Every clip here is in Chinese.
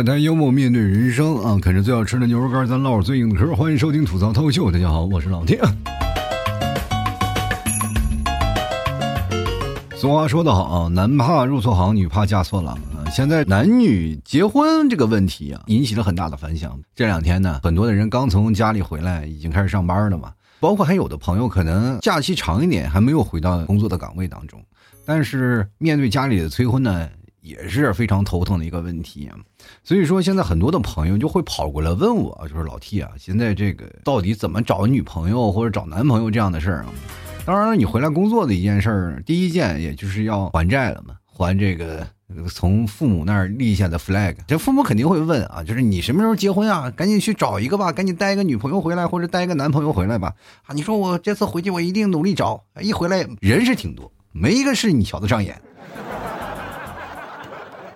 百态，幽默面对人生啊！啃着最好吃的牛肉干，咱唠着最硬的嗑。欢迎收听吐槽脱口秀，大家好，我是老天。俗话说得好啊，男怕入错行，女怕嫁错郎啊。现在男女结婚这个问题啊，引起了很大的反响。这两天呢，很多的人刚从家里回来，已经开始上班了嘛。包括还有的朋友可能假期长一点，还没有回到工作的岗位当中。但是面对家里的催婚呢？也是非常头疼的一个问题，所以说现在很多的朋友就会跑过来问我，就是老 T 啊，现在这个到底怎么找女朋友或者找男朋友这样的事儿啊？当然了，你回来工作的一件事儿，第一件也就是要还债了嘛，还这个从父母那儿立下的 flag。这父母肯定会问啊，就是你什么时候结婚啊？赶紧去找一个吧，赶紧带一个女朋友回来，或者带一个男朋友回来吧。啊，你说我这次回去我一定努力找，一回来人是挺多，没一个是你瞧得上眼。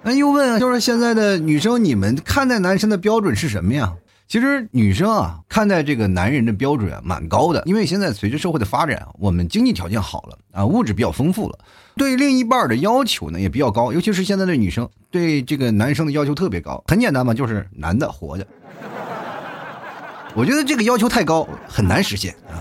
那又问啊，就是现在的女生，你们看待男生的标准是什么呀？其实女生啊，看待这个男人的标准啊，蛮高的。因为现在随着社会的发展，我们经济条件好了啊，物质比较丰富了，对另一半的要求呢也比较高。尤其是现在的女生，对这个男生的要求特别高。很简单嘛，就是男的活着。我觉得这个要求太高，很难实现啊。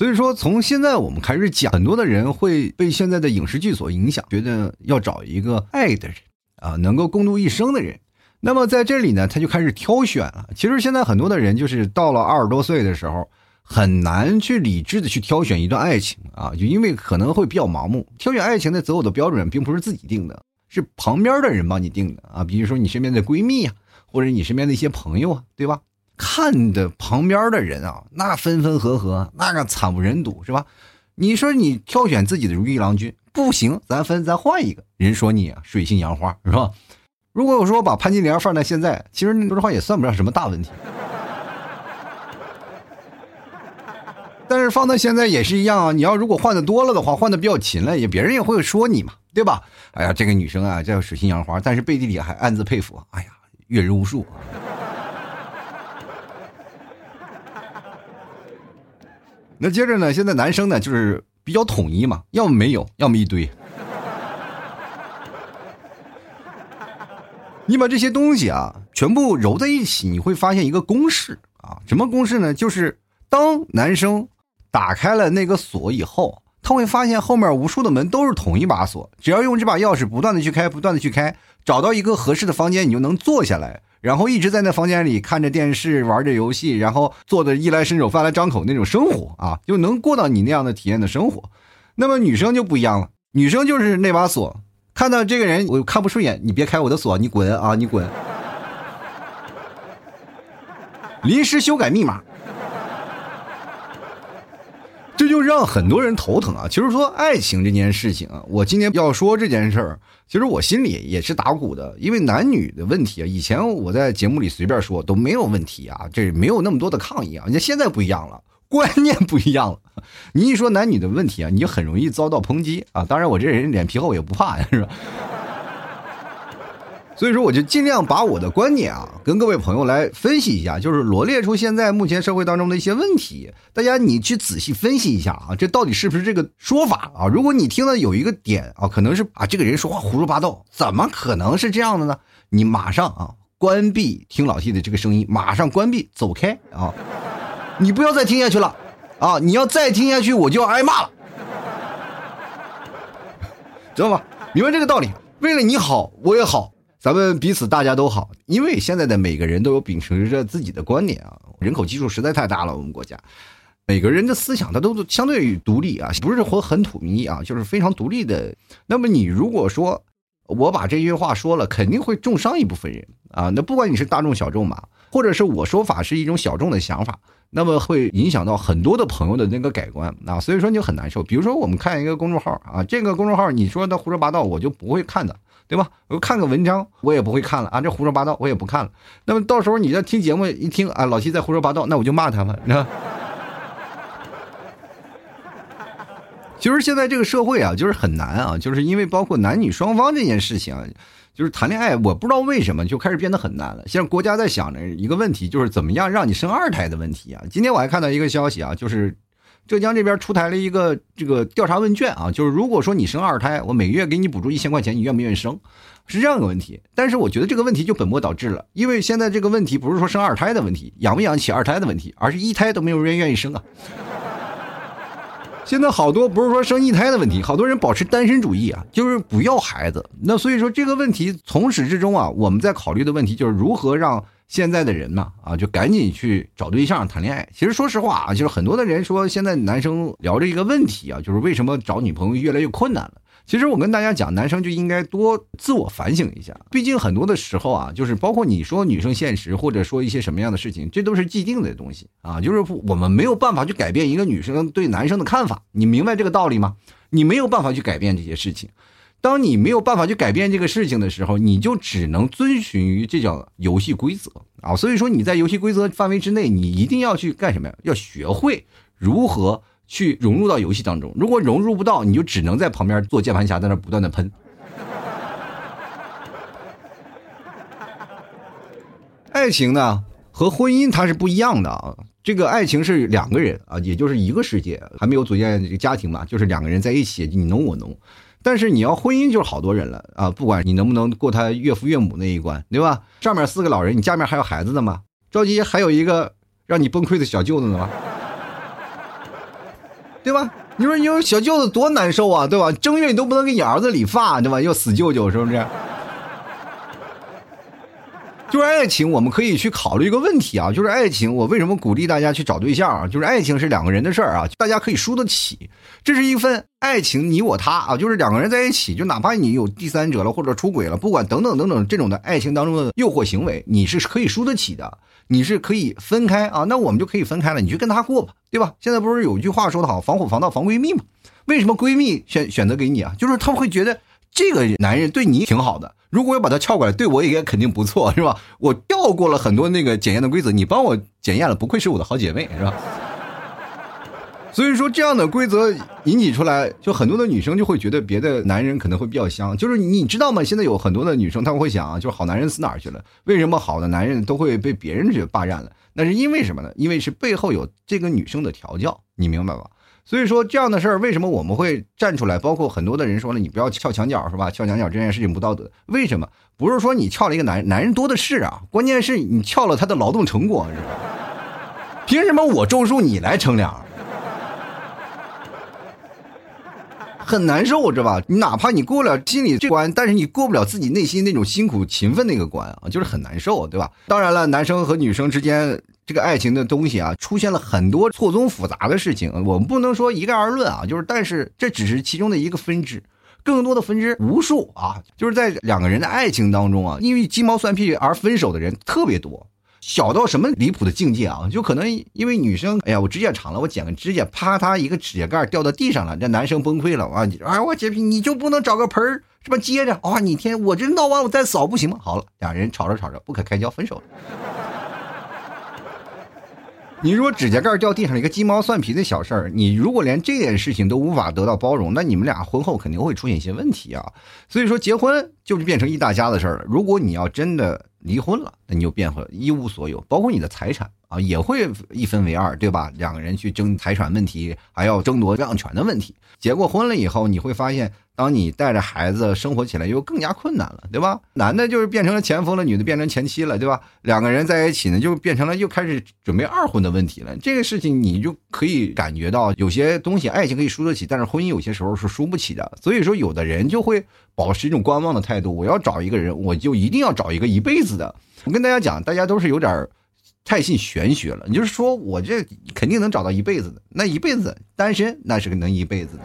所以说，从现在我们开始讲，很多的人会被现在的影视剧所影响，觉得要找一个爱的人啊，能够共度一生的人。那么在这里呢，他就开始挑选了。其实现在很多的人就是到了二十多岁的时候，很难去理智的去挑选一段爱情啊，就因为可能会比较盲目。挑选爱情的择偶的标准，并不是自己定的，是旁边的人帮你定的啊。比如说你身边的闺蜜啊，或者你身边的一些朋友啊，对吧？看的旁边的人啊，那分分合合，那个惨不忍睹，是吧？你说你挑选自己的如意郎君不行，咱分咱换一个人说你啊水性杨花，是吧？如果我说把潘金莲放在现在，其实说实话也算不上什么大问题，但是放到现在也是一样啊。你要如果换的多了的话，换的比较勤了，也别人也会说你嘛，对吧？哎呀，这个女生啊叫水性杨花，但是背地里还暗自佩服，哎呀，阅人无数。那接着呢？现在男生呢，就是比较统一嘛，要么没有，要么一堆。你把这些东西啊，全部揉在一起，你会发现一个公式啊。什么公式呢？就是当男生打开了那个锁以后，他会发现后面无数的门都是同一把锁，只要用这把钥匙不断的去开，不断的去开，找到一个合适的房间，你就能坐下来。然后一直在那房间里看着电视，玩着游戏，然后做的衣来伸手、饭来张口那种生活啊，就能过到你那样的体验的生活。那么女生就不一样了，女生就是那把锁，看到这个人我看不顺眼，你别开我的锁，你滚啊，你滚！临时修改密码。这就让很多人头疼啊！其实说爱情这件事情啊，我今天要说这件事儿，其实我心里也是打鼓的，因为男女的问题啊，以前我在节目里随便说都没有问题啊，这没有那么多的抗议啊。你看现在不一样了，观念不一样了，你一说男女的问题啊，你就很容易遭到抨击啊。当然我这人脸皮厚也不怕呀，是吧？所以说，我就尽量把我的观点啊，跟各位朋友来分析一下，就是罗列出现在目前社会当中的一些问题。大家你去仔细分析一下啊，这到底是不是这个说法啊？如果你听到有一个点啊，可能是啊，这个人说话胡说八道，怎么可能是这样的呢？你马上啊，关闭听老 T 的这个声音，马上关闭，走开啊！你不要再听下去了啊！你要再听下去，我就要挨骂了，知道吧？明白这个道理？为了你好，我也好。咱们彼此大家都好，因为现在的每个人都有秉持着自己的观点啊，人口基数实在太大了，我们国家每个人的思想他都相对于独立啊，不是活很土迷啊，就是非常独立的。那么你如果说我把这句话说了，肯定会重伤一部分人啊。那不管你是大众小众嘛，或者是我说法是一种小众的想法，那么会影响到很多的朋友的那个改观啊，所以说你就很难受。比如说我们看一个公众号啊，这个公众号你说他胡说八道，我就不会看的。对吧？我看个文章，我也不会看了啊！这胡说八道，我也不看了。那么到时候你在听节目一听啊，老七在胡说八道，那我就骂他们。其实现在这个社会啊，就是很难啊，就是因为包括男女双方这件事情啊，就是谈恋爱，我不知道为什么就开始变得很难了。现在国家在想着一个问题，就是怎么样让你生二胎的问题啊。今天我还看到一个消息啊，就是。浙江这边出台了一个这个调查问卷啊，就是如果说你生二胎，我每个月给你补助一千块钱，你愿不愿意生？是这样一个问题。但是我觉得这个问题就本末倒置了，因为现在这个问题不是说生二胎的问题，养不养起二胎的问题，而是一胎都没有人愿意生啊。现在好多不是说生一胎的问题，好多人保持单身主义啊，就是不要孩子。那所以说这个问题从始至终啊，我们在考虑的问题就是如何让现在的人呢啊，就赶紧去找对象谈恋爱。其实说实话啊，就是很多的人说现在男生聊着一个问题啊，就是为什么找女朋友越来越困难了。其实我跟大家讲，男生就应该多自我反省一下。毕竟很多的时候啊，就是包括你说女生现实，或者说一些什么样的事情，这都是既定的东西啊。就是我们没有办法去改变一个女生对男生的看法，你明白这个道理吗？你没有办法去改变这些事情。当你没有办法去改变这个事情的时候，你就只能遵循于这叫游戏规则啊。所以说你在游戏规则范围之内，你一定要去干什么呀？要学会如何。去融入到游戏当中，如果融入不到，你就只能在旁边做键盘侠，在那不断的喷。爱情呢和婚姻它是不一样的啊，这个爱情是两个人啊，也就是一个世界，还没有组建这个家庭嘛，就是两个人在一起你侬我侬。但是你要婚姻就是好多人了啊，不管你能不能过他岳父岳母那一关，对吧？上面四个老人，你下面还有孩子的吗？着急还有一个让你崩溃的小舅子呢吗？对吧？你说你有小舅子多难受啊，对吧？正月你都不能给你儿子理发，对吧？又死舅舅，是不是？就是爱情，我们可以去考虑一个问题啊，就是爱情，我为什么鼓励大家去找对象啊？就是爱情是两个人的事儿啊，大家可以输得起，这是一份爱情，你我他啊，就是两个人在一起，就哪怕你有第三者了或者出轨了，不管等等等等这种的爱情当中的诱惑行为，你是可以输得起的。你是可以分开啊，那我们就可以分开了，你就跟他过吧，对吧？现在不是有一句话说的好，防火防盗防闺蜜嘛？为什么闺蜜选选择给你啊？就是他们会觉得这个男人对你挺好的，如果要把他撬过来，对我也肯定不错，是吧？我跳过了很多那个检验的规则，你帮我检验了，不愧是我的好姐妹，是吧？所以说，这样的规则引起出来，就很多的女生就会觉得别的男人可能会比较香。就是你知道吗？现在有很多的女生，她们会想啊，就是好男人死哪儿去了？为什么好的男人都会被别人去霸占了？那是因为什么呢？因为是背后有这个女生的调教，你明白吧？所以说这样的事儿，为什么我们会站出来？包括很多的人说了，你不要撬墙角，是吧？撬墙角这件事情不道德。为什么？不是说你撬了一个男男人多的是啊，关键是你撬了他的劳动成果，是吧？凭什么我种树你来乘凉？很难受，知道吧？你哪怕你过了心里这关，但是你过不了自己内心那种辛苦勤奋那个关啊，就是很难受，对吧？当然了，男生和女生之间这个爱情的东西啊，出现了很多错综复杂的事情，我们不能说一概而论啊。就是，但是这只是其中的一个分支，更多的分支无数啊。就是在两个人的爱情当中啊，因为鸡毛蒜皮而分手的人特别多。小到什么离谱的境界啊！就可能因为女生，哎呀，我指甲长了，我剪个指甲，啪嗒一个指甲盖掉到地上了，这男生崩溃了啊！哎，我洁癖，你就不能找个盆儿是吧？接着啊，你天，我这闹完我再扫不行吗？好了，俩人吵着吵着不可开交，分手了。你如果指甲盖掉地上一个鸡毛蒜皮的小事儿，你如果连这点事情都无法得到包容，那你们俩婚后肯定会出现一些问题啊！所以说，结婚就是变成一大家子事儿了。如果你要真的离婚了，那你就变回一无所有，包括你的财产。啊，也会一分为二，对吧？两个人去争财产问题，还要争夺抚养权的问题。结过婚了以后，你会发现，当你带着孩子生活起来，又更加困难了，对吧？男的就是变成了前夫了，女的变成前妻了，对吧？两个人在一起呢，就变成了又开始准备二婚的问题了。这个事情你就可以感觉到，有些东西爱情可以输得起，但是婚姻有些时候是输不起的。所以说，有的人就会保持一种观望的态度。我要找一个人，我就一定要找一个一辈子的。我跟大家讲，大家都是有点儿。太信玄学了，你就是说我这肯定能找到一辈子的，那一辈子单身那是个能一辈子的。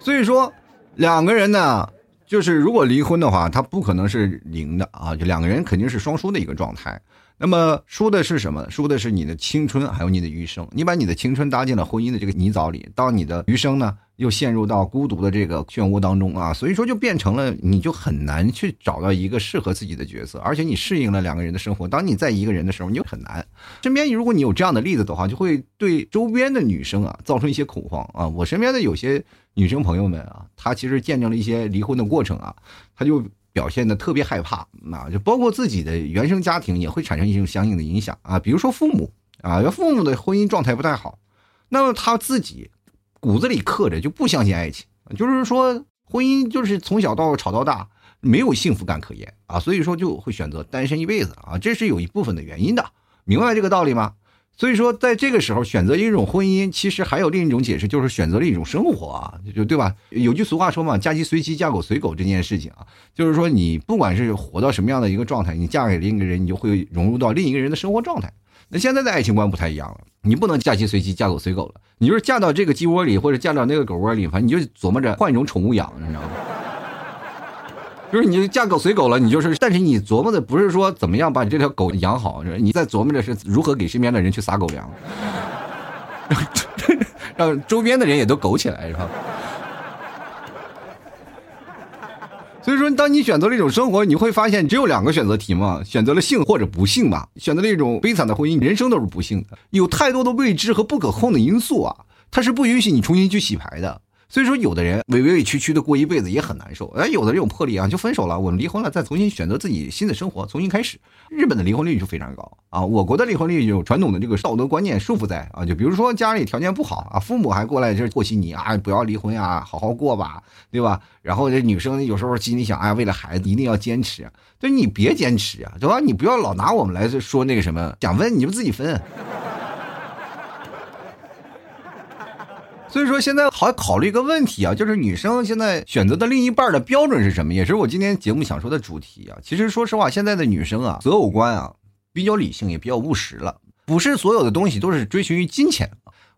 所以说，两个人呢，就是如果离婚的话，他不可能是零的啊，就两个人肯定是双输的一个状态。那么输的是什么？输的是你的青春，还有你的余生。你把你的青春搭进了婚姻的这个泥沼里，当你的余生呢？又陷入到孤独的这个漩涡当中啊，所以说就变成了你就很难去找到一个适合自己的角色，而且你适应了两个人的生活，当你在一个人的时候，你就很难。身边如果你有这样的例子的话，就会对周边的女生啊造成一些恐慌啊。我身边的有些女生朋友们啊，她其实见证了一些离婚的过程啊，她就。表现的特别害怕啊，就包括自己的原生家庭也会产生一种相应的影响啊，比如说父母啊，要父母的婚姻状态不太好，那么他自己骨子里刻着就不相信爱情，就是说婚姻就是从小到吵到大没有幸福感可言啊，所以说就会选择单身一辈子啊，这是有一部分的原因的，明白这个道理吗？所以说，在这个时候选择一种婚姻，其实还有另一种解释，就是选择了一种生活啊，就对吧？有句俗话说嘛，“嫁鸡随鸡，嫁狗随狗”这件事情啊，就是说你不管是活到什么样的一个状态，你嫁给另一个人，你就会融入到另一个人的生活状态。那现在的爱情观不太一样了，你不能嫁鸡随鸡，嫁狗随狗了，你就是嫁到这个鸡窝里，或者嫁到那个狗窝里，反正你就琢磨着换一种宠物养，你知道吗？就是你嫁狗随狗了，你就是，但是你琢磨的不是说怎么样把你这条狗养好，你在琢磨着是如何给身边的人去撒狗粮，让周边的人也都苟起来，是吧？所以说，当你选择了一种生活，你会发现只有两个选择题嘛，选择了幸或者不幸嘛，选择了一种悲惨的婚姻，人生都是不幸的，有太多的未知和不可控的因素啊，它是不允许你重新去洗牌的。所以说，有的人委委委屈屈的过一辈子也很难受。哎，有的人有魄力啊，就分手了，我们离婚了，再重新选择自己新的生活，重新开始。日本的离婚率就非常高啊，我国的离婚率有传统的这个道德观念束缚在啊，就比如说家里条件不好啊，父母还过来就是和稀泥啊，不要离婚啊，好好过吧，对吧？然后这女生有时候心里想，哎，为了孩子一定要坚持，对，你别坚持啊，对吧？你不要老拿我们来说那个什么，想分你就自己分。所以说，现在好考虑一个问题啊，就是女生现在选择的另一半的标准是什么？也是我今天节目想说的主题啊。其实说实话，现在的女生啊，择偶观啊比较理性，也比较务实了。不是所有的东西都是追寻于金钱。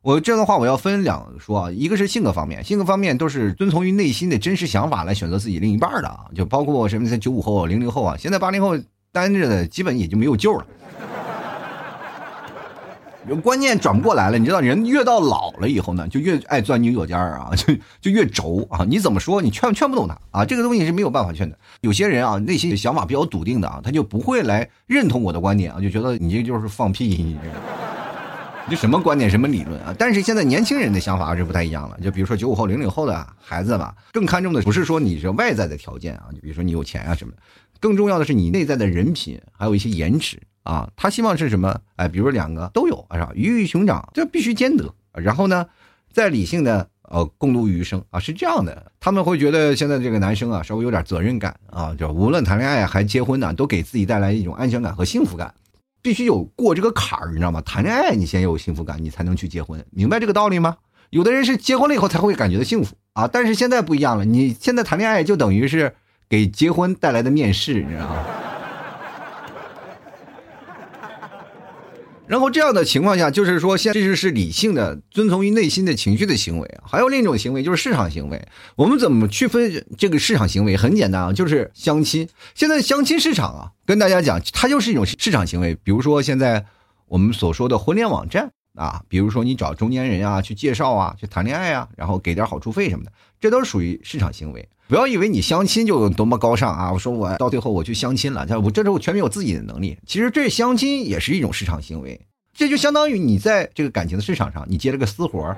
我这样的话，我要分两说啊，一个是性格方面，性格方面都是遵从于内心的真实想法来选择自己另一半的啊。就包括什么九五后、零零后啊，现在八零后单着的基本也就没有救了。观念转不过来了，你知道，人越到老了以后呢，就越爱钻牛角尖儿啊，就就越轴啊。你怎么说，你劝劝不动他啊。这个东西是没有办法劝的。有些人啊，内心想法比较笃定的啊，他就不会来认同我的观点啊，就觉得你这就是放屁，你这 什么观点，什么理论啊？但是现在年轻人的想法是不太一样了。就比如说九五后、零零后的孩子吧，更看重的不是说你是外在的条件啊，就比如说你有钱啊什么的，更重要的是你内在的人品，还有一些颜值。啊，他希望是什么？哎，比如两个都有，是吧？鱼与熊掌，这必须兼得。然后呢，再理性的呃共度余生啊，是这样的。他们会觉得现在这个男生啊，稍微有点责任感啊，就无论谈恋爱还结婚呢，都给自己带来一种安全感和幸福感。必须有过这个坎儿，你知道吗？谈恋爱你先有幸福感，你才能去结婚，明白这个道理吗？有的人是结婚了以后才会感觉到幸福啊，但是现在不一样了，你现在谈恋爱就等于是给结婚带来的面试，你知道吗？然后这样的情况下，就是说，现这就是理性的、遵从于内心的情绪的行为啊。还有另一种行为，就是市场行为。我们怎么区分这个市场行为？很简单啊，就是相亲。现在相亲市场啊，跟大家讲，它就是一种市场行为。比如说现在我们所说的婚恋网站啊，比如说你找中年人啊去介绍啊，去谈恋爱啊，然后给点好处费什么的，这都属于市场行为。不要以为你相亲就有多么高尚啊！我说我到最后我去相亲了，我这是我全凭我自己的能力。其实这相亲也是一种市场行为，这就相当于你在这个感情的市场上，你接了个私活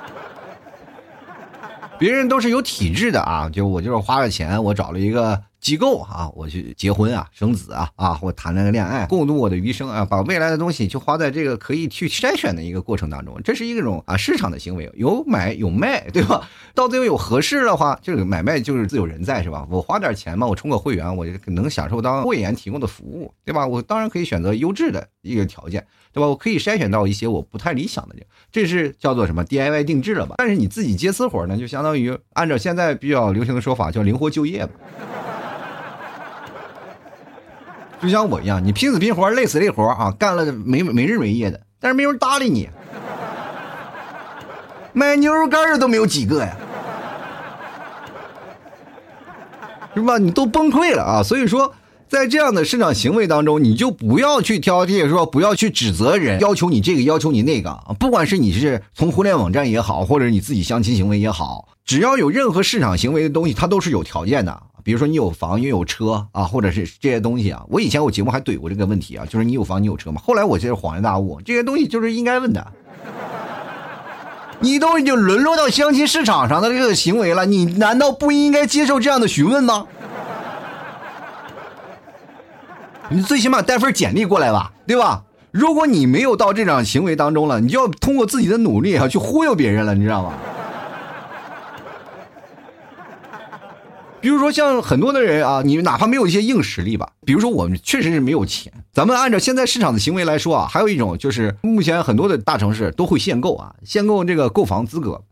别人都是有体制的啊，就我就是花了钱，我找了一个。机构啊，我去结婚啊，生子啊，啊，或谈了个恋爱，共度我的余生啊，把未来的东西就花在这个可以去筛选的一个过程当中，这是一种啊市场的行为，有买有卖，对吧？到最后有合适的话，这个买卖就是自有人在，是吧？我花点钱嘛，我充个会员，我就能享受到会员提供的服务，对吧？我当然可以选择优质的一个条件，对吧？我可以筛选到一些我不太理想的人，这是叫做什么 DIY 定制了吧？但是你自己接私活呢，就相当于按照现在比较流行的说法，叫灵活就业吧。就像我一样，你拼死拼活、累死累活啊，干了没没日没夜的，但是没人搭理你，买牛肉干的都没有几个呀，是吧？你都崩溃了啊！所以说，在这样的市场行为当中，你就不要去挑剔，说不要去指责人，要求你这个，要求你那个不管是你是从互联网站也好，或者你自己相亲行为也好，只要有任何市场行为的东西，它都是有条件的。比如说你有房又有车啊或者是这些东西啊我以前我节目还怼过这个问题啊就是你有房你有车吗？后来我接着恍然大悟这些东西就是应该问的。你都已经沦落到相亲市场上的这个行为了你难道不应该接受这样的询问吗？你最起码带份简历过来吧对吧？如果你没有到这种行为当中了你就要通过自己的努力啊去忽悠别人了你知道吗？比如说像很多的人啊，你哪怕没有一些硬实力吧，比如说我们确实是没有钱，咱们按照现在市场的行为来说啊，还有一种就是目前很多的大城市都会限购啊，限购这个购房资格。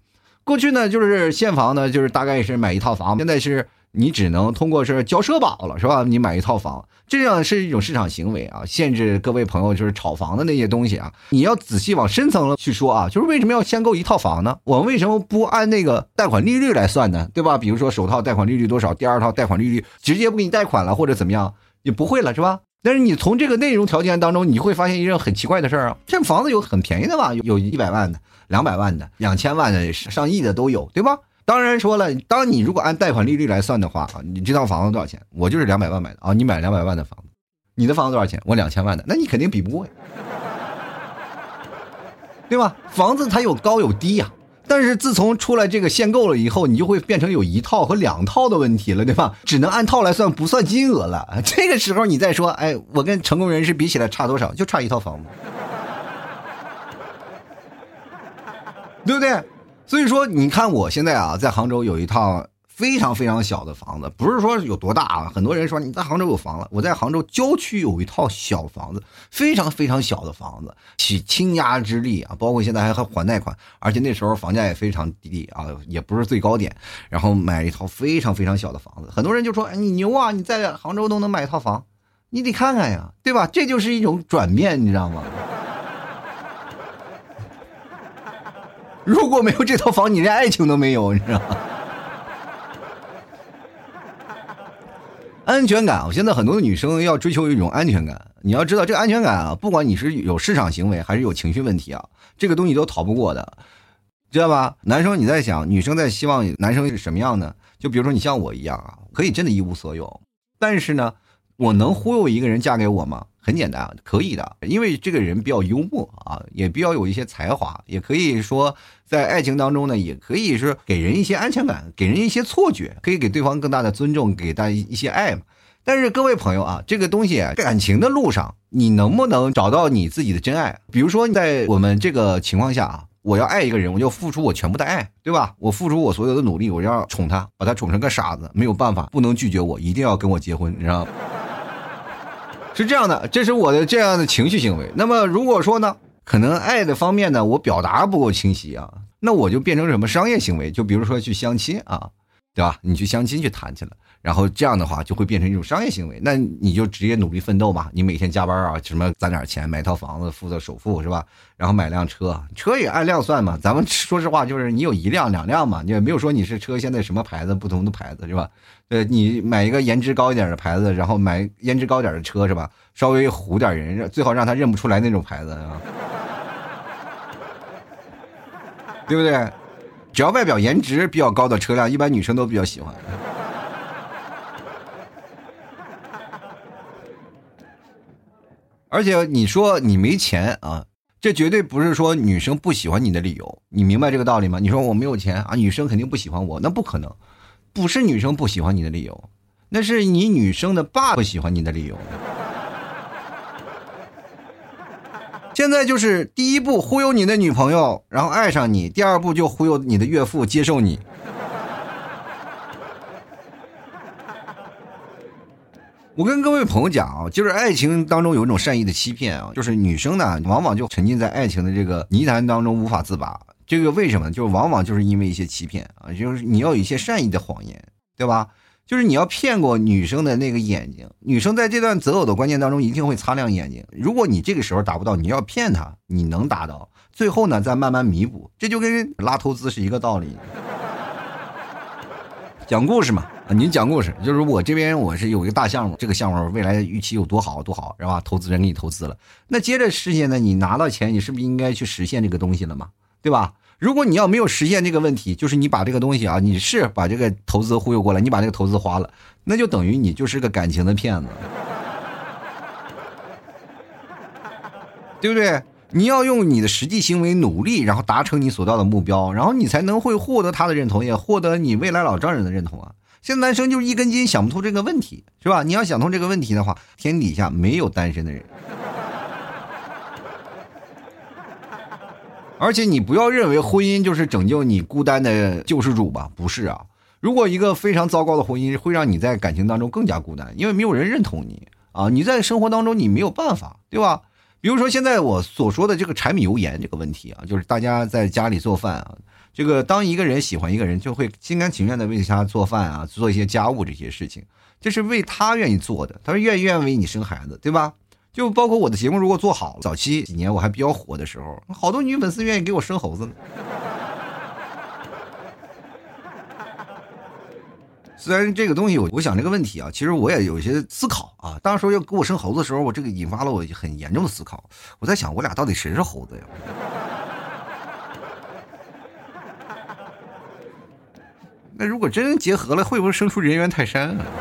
过去呢就是现房呢，就是大概是买一套房，现在是。你只能通过是交社保了，是吧？你买一套房，这样是一种市场行为啊，限制各位朋友就是炒房的那些东西啊。你要仔细往深层了去说啊，就是为什么要限购一套房呢？我们为什么不按那个贷款利率来算呢？对吧？比如说首套贷款利率多少，第二套贷款利率直接不给你贷款了，或者怎么样，也不会了，是吧？但是你从这个内容条件当中，你会发现一件很奇怪的事儿啊，这房子有很便宜的吧？有有一百万的、两百万的、两千万的、上亿的都有，对吧？当然说了，当你如果按贷款利率来算的话啊，你这套房子多少钱？我就是两百万买的啊，你买两百万的房子，你的房子多少钱？我两千万的，那你肯定比不过呀，对吧？房子它有高有低呀，但是自从出来这个限购了以后，你就会变成有一套和两套的问题了，对吧？只能按套来算，不算金额了。这个时候你再说，哎，我跟成功人士比起来差多少？就差一套房子，对不对？所以说，你看我现在啊，在杭州有一套非常非常小的房子，不是说有多大啊。很多人说你在杭州有房了，我在杭州郊区有一套小房子，非常非常小的房子，起倾家之力啊，包括现在还还还贷款，而且那时候房价也非常低啊，也不是最高点，然后买一套非常非常小的房子。很多人就说，哎，你牛啊，你在杭州都能买一套房，你得看看呀，对吧？这就是一种转变，你知道吗？如果没有这套房，你连爱情都没有，你知道吗？安全感啊！现在很多的女生要追求一种安全感。你要知道，这个安全感啊，不管你是有市场行为还是有情绪问题啊，这个东西都逃不过的，知道吧？男生你在想，女生在希望男生是什么样呢？就比如说你像我一样啊，可以真的一无所有，但是呢，我能忽悠一个人嫁给我吗？很简单啊，可以的，因为这个人比较幽默啊，也比较有一些才华，也可以说在爱情当中呢，也可以是给人一些安全感，给人一些错觉，可以给对方更大的尊重，给大家一些爱嘛。但是各位朋友啊，这个东西感情的路上，你能不能找到你自己的真爱？比如说在我们这个情况下啊，我要爱一个人，我就付出我全部的爱，对吧？我付出我所有的努力，我要宠他，把他宠成个傻子，没有办法，不能拒绝我，一定要跟我结婚，你知道吗？是这样的，这是我的这样的情绪行为。那么如果说呢，可能爱的方面呢，我表达不够清晰啊，那我就变成什么商业行为？就比如说去相亲啊，对吧？你去相亲去谈去了。然后这样的话就会变成一种商业行为，那你就直接努力奋斗嘛，你每天加班啊，什么攒点钱买套房子，付的首付是吧？然后买辆车，车也按辆算嘛。咱们说实话，就是你有一辆两辆嘛，你也没有说你是车现在什么牌子，不同的牌子是吧？呃，你买一个颜值高一点的牌子，然后买颜值高点的车是吧？稍微唬点人，最好让他认不出来那种牌子啊，对不对？只要外表颜值比较高的车辆，一般女生都比较喜欢。而且你说你没钱啊，这绝对不是说女生不喜欢你的理由，你明白这个道理吗？你说我没有钱啊，女生肯定不喜欢我，那不可能，不是女生不喜欢你的理由，那是你女生的爸不喜欢你的理由。现在就是第一步忽悠你的女朋友，然后爱上你；第二步就忽悠你的岳父接受你。我跟各位朋友讲啊，就是爱情当中有一种善意的欺骗啊，就是女生呢，往往就沉浸在爱情的这个泥潭当中无法自拔。这个为什么？就是往往就是因为一些欺骗啊，就是你要有一些善意的谎言，对吧？就是你要骗过女生的那个眼睛，女生在这段择偶的关键当中一定会擦亮眼睛。如果你这个时候达不到，你要骗她，你能达到，最后呢再慢慢弥补，这就跟拉投资是一个道理。讲故事嘛。啊，您讲故事，就是我这边我是有一个大项目，这个项目未来预期有多好多好，是吧？投资人给你投资了，那接着时间呢，你拿到钱，你是不是应该去实现这个东西了嘛？对吧？如果你要没有实现这个问题，就是你把这个东西啊，你是把这个投资忽悠过来，你把这个投资花了，那就等于你就是个感情的骗子，对不对？你要用你的实际行为努力，然后达成你所到的目标，然后你才能会获得他的认同，也获得你未来老丈人的认同啊。现在男生就是一根筋，想不通这个问题，是吧？你要想通这个问题的话，天底下没有单身的人。而且你不要认为婚姻就是拯救你孤单的救世主吧？不是啊。如果一个非常糟糕的婚姻会让你在感情当中更加孤单，因为没有人认同你啊，你在生活当中你没有办法，对吧？比如说现在我所说的这个柴米油盐这个问题啊，就是大家在家里做饭啊，这个当一个人喜欢一个人，就会心甘情愿的为他做饭啊，做一些家务这些事情，这是为他愿意做的，他说愿意愿意为你生孩子，对吧？就包括我的节目如果做好，早期几年我还比较火的时候，好多女粉丝愿意给我生猴子呢。虽然这个东西，我我想这个问题啊，其实我也有一些思考啊。当时要给我生猴子的时候，我这个引发了我很严重的思考。我在想，我俩到底谁是猴子呀？那如果真结合了，会不会生出人猿泰山啊？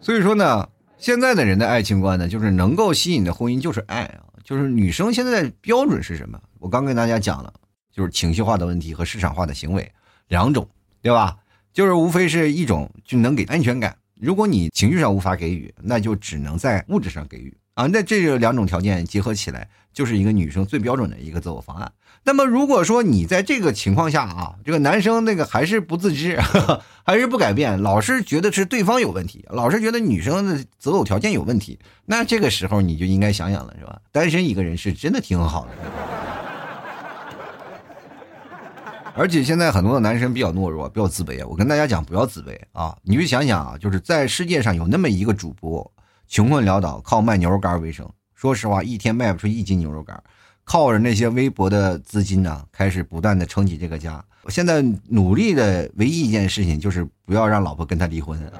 所以说呢，现在的人的爱情观呢，就是能够吸引的婚姻就是爱啊，就是女生现在的标准是什么？我刚跟大家讲了。就是情绪化的问题和市场化的行为两种，对吧？就是无非是一种就能给安全感。如果你情绪上无法给予，那就只能在物质上给予啊。那这两种条件结合起来，就是一个女生最标准的一个择偶方案。那么如果说你在这个情况下啊，这个男生那个还是不自知，还是不改变，老是觉得是对方有问题，老是觉得女生的择偶条件有问题，那这个时候你就应该想想了，是吧？单身一个人是真的挺好的。而且现在很多的男生比较懦弱，比较自卑。我跟大家讲，不要自卑啊！你就想想啊，就是在世界上有那么一个主播，穷困潦倒，靠卖牛肉干为生。说实话，一天卖不出一斤牛肉干，靠着那些微薄的资金呢，开始不断的撑起这个家。我现在努力的唯一一件事情就是不要让老婆跟他离婚啊！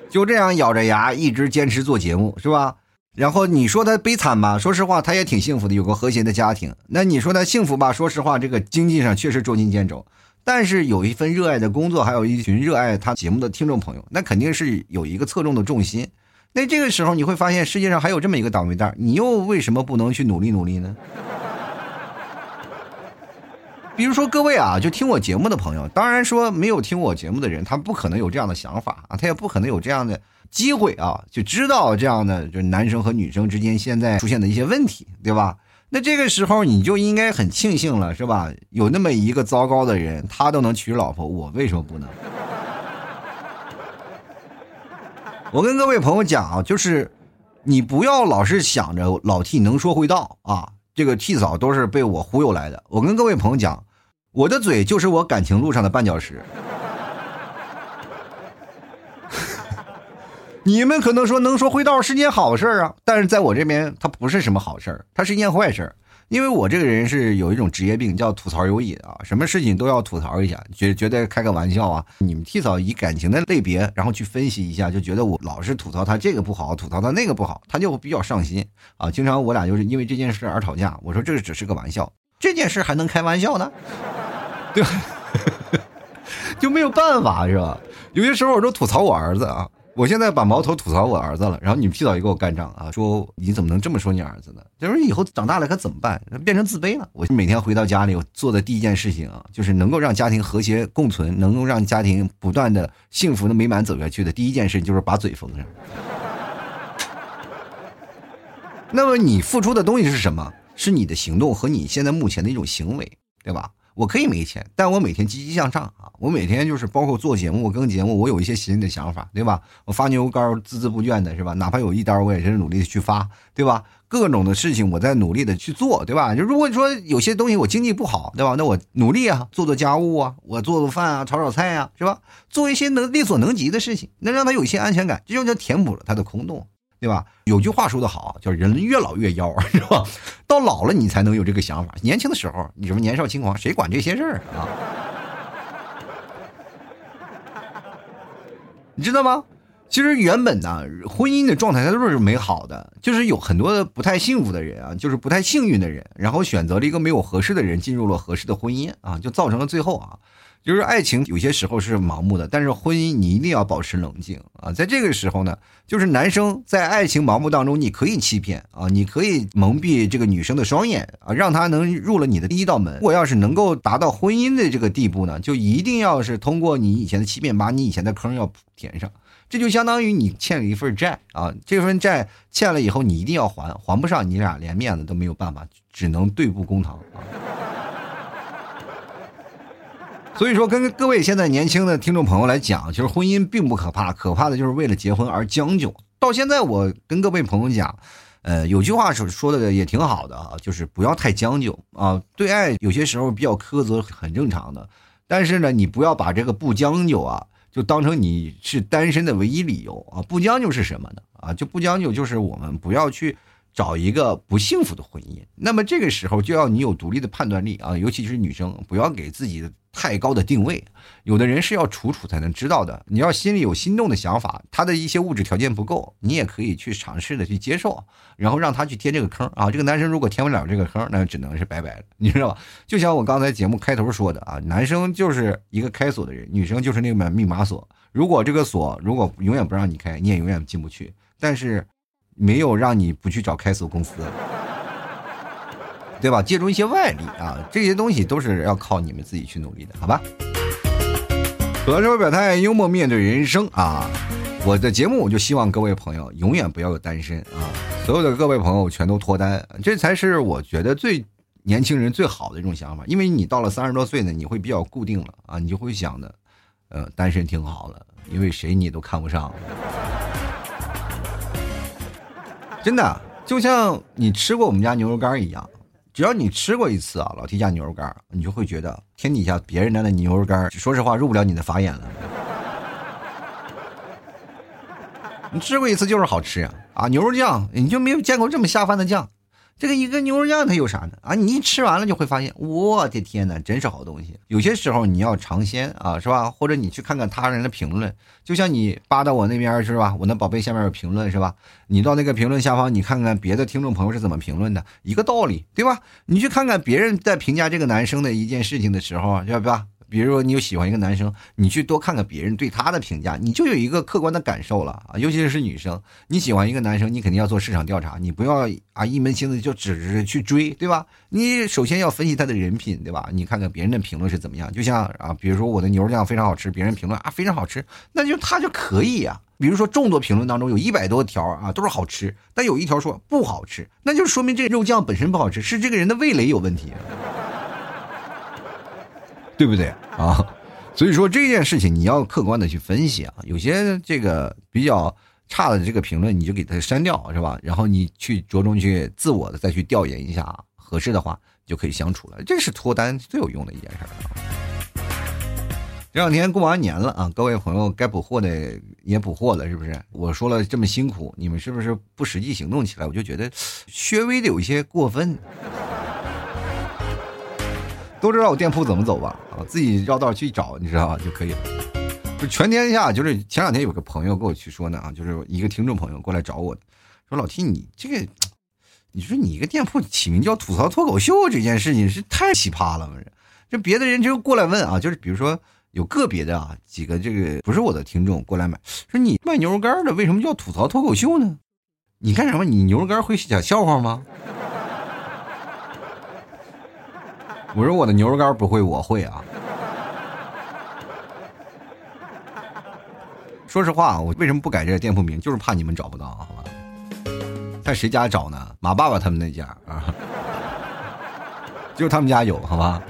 就这样咬着牙一直坚持做节目，是吧？然后你说他悲惨吧？说实话，他也挺幸福的，有个和谐的家庭。那你说他幸福吧？说实话，这个经济上确实捉襟见肘，但是有一份热爱的工作，还有一群热爱他节目的听众朋友，那肯定是有一个侧重的重心。那这个时候你会发现，世界上还有这么一个倒霉蛋，你又为什么不能去努力努力呢？比如说各位啊，就听我节目的朋友，当然说没有听我节目的人，他不可能有这样的想法啊，他也不可能有这样的。机会啊，就知道这样的，就是男生和女生之间现在出现的一些问题，对吧？那这个时候你就应该很庆幸了，是吧？有那么一个糟糕的人，他都能娶老婆，我为什么不能？我跟各位朋友讲啊，就是你不要老是想着老 T 能说会道啊，这个 T 嫂都是被我忽悠来的。我跟各位朋友讲，我的嘴就是我感情路上的绊脚石。你们可能说能说会道是件好事啊，但是在我这边，它不是什么好事，它是一件坏事。因为我这个人是有一种职业病，叫吐槽有瘾啊，什么事情都要吐槽一下，觉觉得开个玩笑啊。你们替嫂以感情的类别，然后去分析一下，就觉得我老是吐槽他这个不好，吐槽他那个不好，他就比较上心啊。经常我俩就是因为这件事而吵架。我说这只是个玩笑，这件事还能开玩笑呢？对吧，就没有办法是吧？有些时候我都吐槽我儿子啊。我现在把矛头吐槽我儿子了，然后你们屁早也给我干仗啊，说你怎么能这么说你儿子呢？他说以后长大了可怎么办？变成自卑了。我每天回到家里我做的第一件事情啊，就是能够让家庭和谐共存，能够让家庭不断的幸福的美满走下去的第一件事，就是把嘴封上。那么你付出的东西是什么？是你的行动和你现在目前的一种行为，对吧？我可以没钱，但我每天积极向上啊！我每天就是包括做节目、我更节目，我有一些新的想法，对吧？我发牛肉干孜孜不倦的，是吧？哪怕有一单，我也是努力的去发，对吧？各种的事情我在努力的去做，对吧？就如果说有些东西我经济不好，对吧？那我努力啊，做做家务啊，我做做饭啊，炒炒菜啊，是吧？做一些能力所能及的事情，能让他有一些安全感，这就叫填补了他的空洞。对吧？有句话说的好，叫人越老越妖，是吧？到老了你才能有这个想法。年轻的时候，你什么年少轻狂，谁管这些事儿啊？你知道吗？其实原本呢，婚姻的状态它都是美好的，就是有很多的不太幸福的人啊，就是不太幸运的人，然后选择了一个没有合适的人，进入了合适的婚姻啊，就造成了最后啊，就是爱情有些时候是盲目的，但是婚姻你一定要保持冷静啊，在这个时候呢，就是男生在爱情盲目当中，你可以欺骗啊，你可以蒙蔽这个女生的双眼啊，让她能入了你的第一道门。如果要是能够达到婚姻的这个地步呢，就一定要是通过你以前的欺骗，把你以前的坑要填上。这就相当于你欠了一份债啊，这份债欠了以后你一定要还，还不上你俩连面子都没有办法，只能对簿公堂啊。所以说，跟各位现在年轻的听众朋友来讲，其实婚姻并不可怕，可怕的就是为了结婚而将就。到现在，我跟各位朋友讲，呃，有句话说说的也挺好的啊，就是不要太将就啊。对爱有些时候比较苛责很正常的，但是呢，你不要把这个不将就啊。就当成你是单身的唯一理由啊！不将就，是什么呢？啊，就不将就，就是我们不要去找一个不幸福的婚姻。那么这个时候就要你有独立的判断力啊，尤其是女生，不要给自己的太高的定位。有的人是要处处才能知道的，你要心里有心动的想法，他的一些物质条件不够，你也可以去尝试的去接受，然后让他去填这个坑啊。这个男生如果填不了这个坑，那只能是拜拜了，你知道吧？就像我刚才节目开头说的啊，男生就是一个开锁的人，女生就是那门密码锁。如果这个锁如果永远不让你开，你也永远进不去。但是没有让你不去找开锁公司。对吧？借助一些外力啊，这些东西都是要靠你们自己去努力的，好吧？合手表态，幽默面对人生啊！我的节目我就希望各位朋友永远不要有单身啊！所有的各位朋友全都脱单，这才是我觉得最年轻人最好的一种想法。因为你到了三十多岁呢，你会比较固定了啊，你就会想的，呃，单身挺好的，因为谁你都看不上。真的，就像你吃过我们家牛肉干一样。只要你吃过一次啊，老提家牛肉干，你就会觉得天底下别人家的牛肉干，说实话入不了你的法眼了。你吃过一次就是好吃啊！啊，牛肉酱你就没有见过这么下饭的酱。这个一个牛肉酱它有啥呢？啊，你一吃完了就会发现，我的天哪，真是好东西。有些时候你要尝鲜啊，是吧？或者你去看看他人的评论，就像你扒到我那边是吧？我那宝贝下面有评论是吧？你到那个评论下方，你看看别的听众朋友是怎么评论的，一个道理，对吧？你去看看别人在评价这个男生的一件事情的时候，要不要？比如说，你有喜欢一个男生，你去多看看别人对他的评价，你就有一个客观的感受了啊。尤其是女生，你喜欢一个男生，你肯定要做市场调查，你不要啊一门心思就只是去追，对吧？你首先要分析他的人品，对吧？你看看别人的评论是怎么样。就像啊，比如说我的牛肉酱非常好吃，别人评论啊非常好吃，那就他就可以呀。比如说众多评论当中有一百多条啊都是好吃，但有一条说不好吃，那就说明这肉酱本身不好吃，是这个人的味蕾有问题。对不对啊？所以说这件事情你要客观的去分析啊。有些这个比较差的这个评论，你就给他删掉，是吧？然后你去着重去自我的再去调研一下，合适的话就可以相处了。这是脱单最有用的一件事儿。这两天过完年了啊，各位朋友该补货的也补货了，是不是？我说了这么辛苦，你们是不是不实际行动起来？我就觉得 稍微的有一些过分。都知道我店铺怎么走吧？啊，自己绕道去找，你知道吧就可以了。就全天下，就是前两天有个朋友跟我去说呢啊，就是一个听众朋友过来找我，说老 T 你这个，你说你一个店铺起名叫吐槽脱口秀这件事情是太奇葩了，这别的人就过来问啊，就是比如说有个别的啊几个这个不是我的听众过来买，说你卖牛肉干的为什么叫吐槽脱口秀呢？你干什么？你牛肉干会讲笑话吗？我说我的牛肉干不会，我会啊。说实话，我为什么不改这个店铺名，就是怕你们找不到，好吧？在谁家找呢？马爸爸他们那家啊，就他们家有，好吧？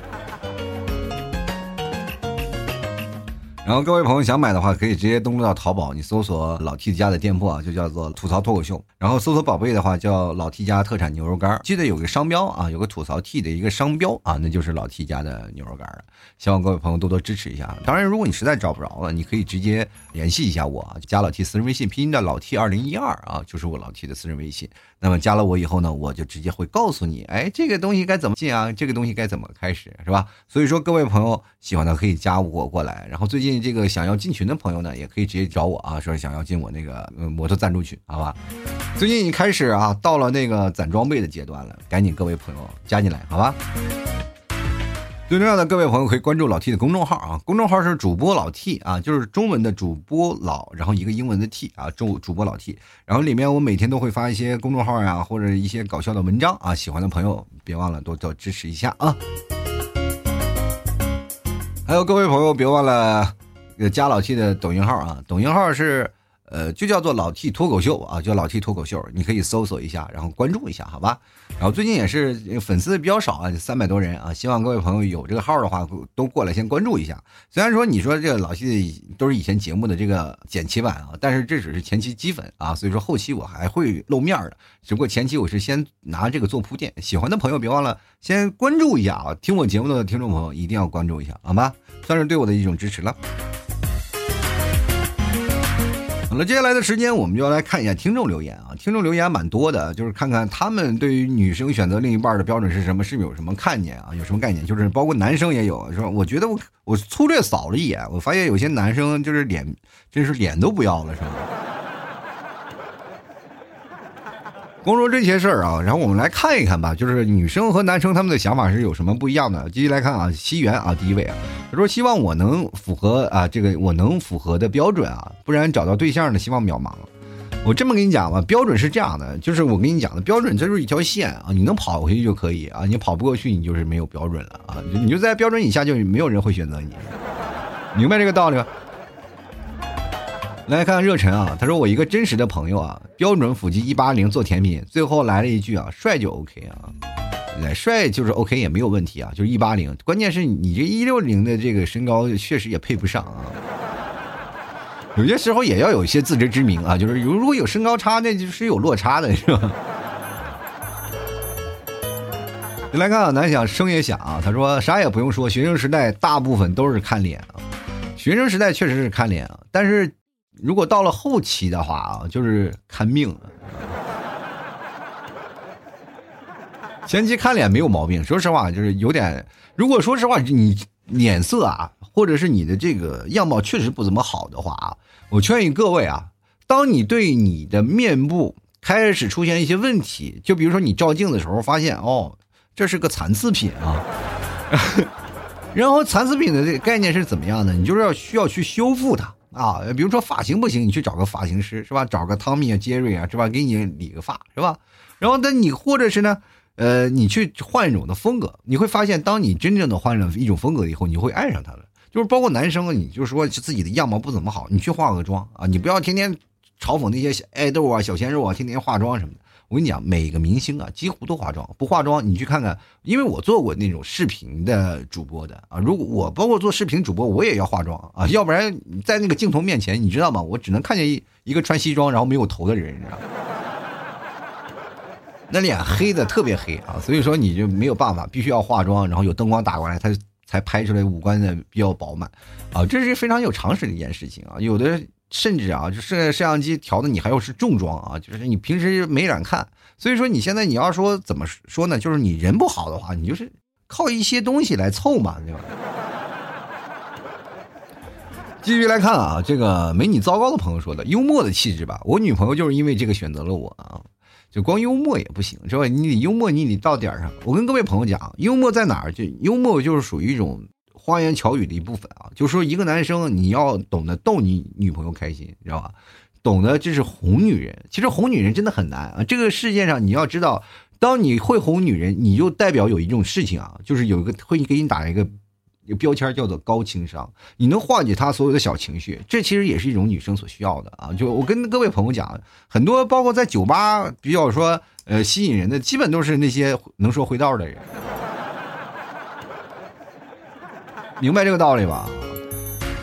然后各位朋友想买的话，可以直接登录到淘宝，你搜索老 T 家的店铺啊，就叫做吐槽脱口秀。然后搜索宝贝的话，叫老 T 家特产牛肉干，记得有个商标啊，有个吐槽 T 的一个商标啊，那就是老 T 家的牛肉干了。希望各位朋友多多支持一下。当然，如果你实在找不着了，你可以直接联系一下我，加老 T 私人微信，拼音的老 T 二零一二啊，就是我老 T 的私人微信。那么加了我以后呢，我就直接会告诉你，哎，这个东西该怎么进啊？这个东西该怎么开始，是吧？所以说各位朋友喜欢的可以加我过来。然后最近。这个想要进群的朋友呢，也可以直接找我啊，说想要进我那个摩托赞助群，好吧？最近已开始啊，到了那个攒装备的阶段了，赶紧各位朋友加进来，好吧？最重要的，各位朋友可以关注老 T 的公众号啊，公众号是主播老 T 啊，就是中文的主播老，然后一个英文的 T 啊，主主播老 T，然后里面我每天都会发一些公众号呀，或者一些搞笑的文章啊，喜欢的朋友别忘了多多支持一下啊。还有各位朋友别忘了这个加老 T 的抖音号啊，抖音号是。呃，就叫做老 T 脱口秀啊，叫老 T 脱口秀，你可以搜索一下，然后关注一下，好吧？然后最近也是粉丝比较少啊，三百多人啊，希望各位朋友有这个号的话，都过来先关注一下。虽然说你说这个老 T 都是以前节目的这个剪辑版啊，但是这只是前期积粉啊，所以说后期我还会露面的。只不过前期我是先拿这个做铺垫，喜欢的朋友别忘了先关注一下啊，听我节目的听众朋友一定要关注一下，好吗？算是对我的一种支持了。好了，接下来的时间我们就要来看一下听众留言啊。听众留言蛮多的，就是看看他们对于女生选择另一半的标准是什么，是有什么看见啊？有什么概念？就是包括男生也有，是吧？我觉得我我粗略扫了一眼，我发现有些男生就是脸，真是脸都不要了，是吧？光说这些事儿啊，然后我们来看一看吧，就是女生和男生他们的想法是有什么不一样的。继续来看啊，西元啊，第一位啊，他说希望我能符合啊这个我能符合的标准啊，不然找到对象的希望渺茫。我这么跟你讲吧，标准是这样的，就是我跟你讲的标准这就是一条线啊，你能跑回去就可以啊，你跑不过去你就是没有标准了啊，你就在标准以下就没有人会选择你，明白这个道理吗？来看看热忱啊，他说我一个真实的朋友啊，标准腹肌一八零做甜品，最后来了一句啊，帅就 OK 啊，来帅就是 OK 也没有问题啊，就是一八零，关键是你这一六零的这个身高确实也配不上啊，有些时候也要有一些自知之明啊，就是有如果有身高差，那就是有落差的是吧？你来看啊，南想声也响啊，他说啥也不用说，学生时代大部分都是看脸啊，学生时代确实是看脸啊，但是。如果到了后期的话啊，就是看命了。前期看脸没有毛病，说实话就是有点。如果说实话，你脸色啊，或者是你的这个样貌确实不怎么好的话啊，我劝议各位啊，当你对你的面部开始出现一些问题，就比如说你照镜子的时候发现哦，这是个残次品啊，然后残次品的这个概念是怎么样的？你就是要需要去修复它。啊，比如说发型不行，你去找个发型师是吧？找个汤米啊、杰瑞啊是吧？给你理个发是吧？然后那你或者是呢，呃，你去换一种的风格，你会发现，当你真正的换了一种风格以后，你会爱上他的。就是包括男生，你就说自己的样貌不怎么好，你去化个妆啊，你不要天天嘲讽那些爱豆啊、小鲜肉啊，天天化妆什么的。我跟你讲，每个明星啊，几乎都化妆。不化妆，你去看看，因为我做过那种视频的主播的啊。如果我包括做视频主播，我也要化妆啊，要不然在那个镜头面前，你知道吗？我只能看见一一个穿西装然后没有头的人，你知道吗？那脸黑的特别黑啊，所以说你就没有办法，必须要化妆，然后有灯光打过来，他才拍出来五官的比较饱满啊。这是非常有常识的一件事情啊。有的。甚至啊，就摄摄像机调的你还要是重装啊，就是你平时没人看，所以说你现在你要说怎么说呢？就是你人不好的话，你就是靠一些东西来凑嘛，对吧？继续来看啊，这个没你糟糕的朋友说的幽默的气质吧，我女朋友就是因为这个选择了我啊，就光幽默也不行是吧？你得幽默，你得到点上。我跟各位朋友讲，幽默在哪儿？就幽默就是属于一种。花言巧语的一部分啊，就说一个男生你要懂得逗你女朋友开心，知道吧？懂得就是哄女人。其实哄女人真的很难啊。这个世界上你要知道，当你会哄女人，你就代表有一种事情啊，就是有一个会给你打一个一个标签，叫做高情商。你能化解她所有的小情绪，这其实也是一种女生所需要的啊。就我跟各位朋友讲，很多包括在酒吧比较说呃吸引人的，基本都是那些能说会道的人。明白这个道理吧？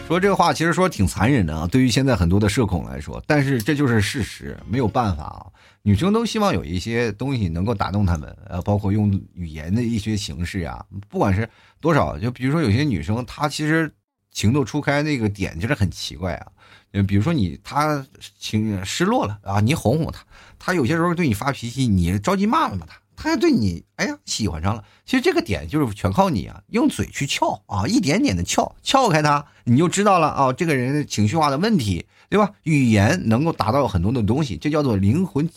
说这个话其实说挺残忍的啊，对于现在很多的社恐来说，但是这就是事实，没有办法啊。女生都希望有一些东西能够打动他们，呃，包括用语言的一些形式啊，不管是多少，就比如说有些女生她其实情窦初开那个点就是很奇怪啊，就比如说你她情失落了啊，你哄哄她，她有些时候对你发脾气，你着急骂骂她。他还对你，哎呀，喜欢上了。其实这个点就是全靠你啊，用嘴去撬啊，一点点的撬，撬开他，你就知道了啊，这个人情绪化的问题，对吧？语言能够达到很多的东西，这叫做灵魂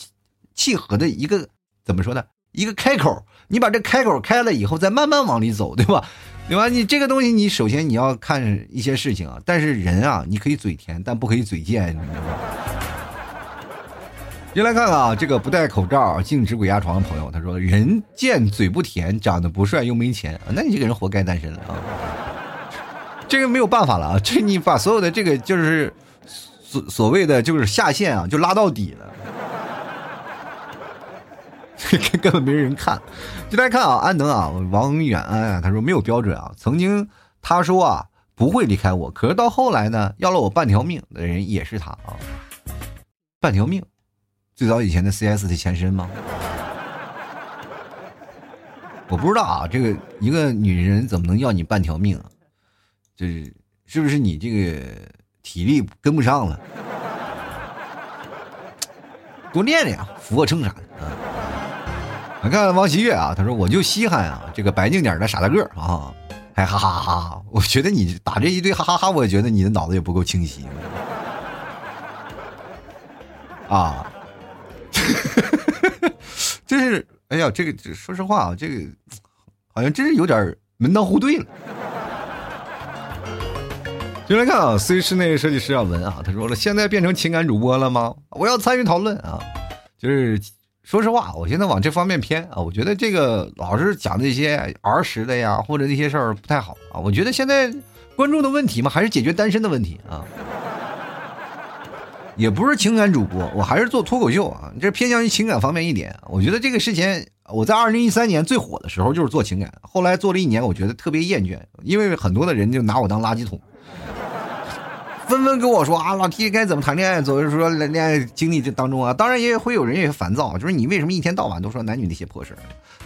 契合的一个怎么说呢？一个开口。你把这开口开了以后，再慢慢往里走，对吧？对吧？你这个东西，你首先你要看一些事情啊。但是人啊，你可以嘴甜，但不可以嘴贱，你知道吗？进来看看啊，这个不戴口罩、禁止鬼压床的朋友，他说：“人贱嘴不甜，长得不帅又没钱，那你这个人活该单身啊！”这个没有办法了啊，这你把所有的这个就是所所谓的就是下线啊，就拉到底了，根本没人看。进来看啊，安能啊，王远安啊，他说没有标准啊。曾经他说啊不会离开我，可是到后来呢，要了我半条命的人也是他啊，半条命。最早以前的 CS 的前身吗？我不知道啊，这个一个女人怎么能要你半条命啊？就是是不是你这个体力跟不上了？多练练啊，俯卧撑啥的啊。我看王喜月啊，他说我就稀罕啊，这个白净点的傻大个啊，还哈哈哈！我觉得你打这一堆哈哈哈，我觉得你的脑子也不够清晰啊。真是，哎呀，这个说实话啊，这个好像真是有点门当户对了。进来看啊，C 室内设计师要文啊，他说了，现在变成情感主播了吗？我要参与讨论啊。就是说实话，我现在往这方面偏啊，我觉得这个老是讲那些儿时的呀，或者那些事儿不太好啊。我觉得现在关注的问题嘛，还是解决单身的问题啊。也不是情感主播，我还是做脱口秀啊，这偏向于情感方面一点。我觉得这个事情，我在二零一三年最火的时候就是做情感，后来做了一年，我觉得特别厌倦，因为很多的人就拿我当垃圾桶，纷纷跟我说啊，老 T 该怎么谈恋爱，总是说恋爱经历这当中啊，当然也会有人也烦躁，就是你为什么一天到晚都说男女那些破事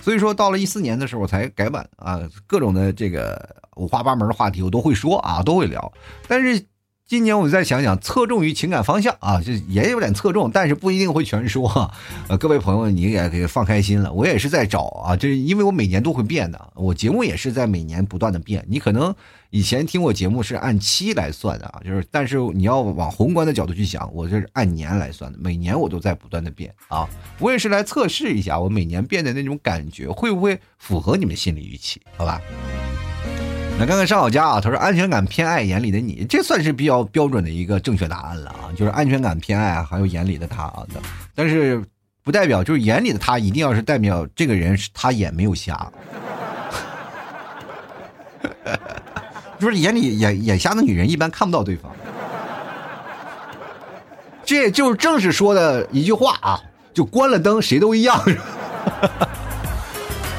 所以说到了一四年的时候我才改版啊，各种的这个五花八门的话题我都会说啊，都会聊，但是。今年我再想想，侧重于情感方向啊，就也有点侧重，但是不一定会全说。呃，各位朋友，你也可以放开心了。我也是在找啊，这因为我每年都会变的，我节目也是在每年不断的变。你可能以前听我节目是按期来算的啊，就是但是你要往宏观的角度去想，我这是按年来算的，每年我都在不断的变啊。我也是来测试一下，我每年变的那种感觉会不会符合你们心理预期？好吧。来看看上好家啊，他说安全感偏爱眼里的你，这算是比较标准的一个正确答案了啊，就是安全感偏爱还有眼里的他啊，但是不代表就是眼里的他一定要是代表这个人是他眼没有瞎，就是眼里眼眼瞎的女人一般看不到对方，这就是正是说的一句话啊，就关了灯谁都一样。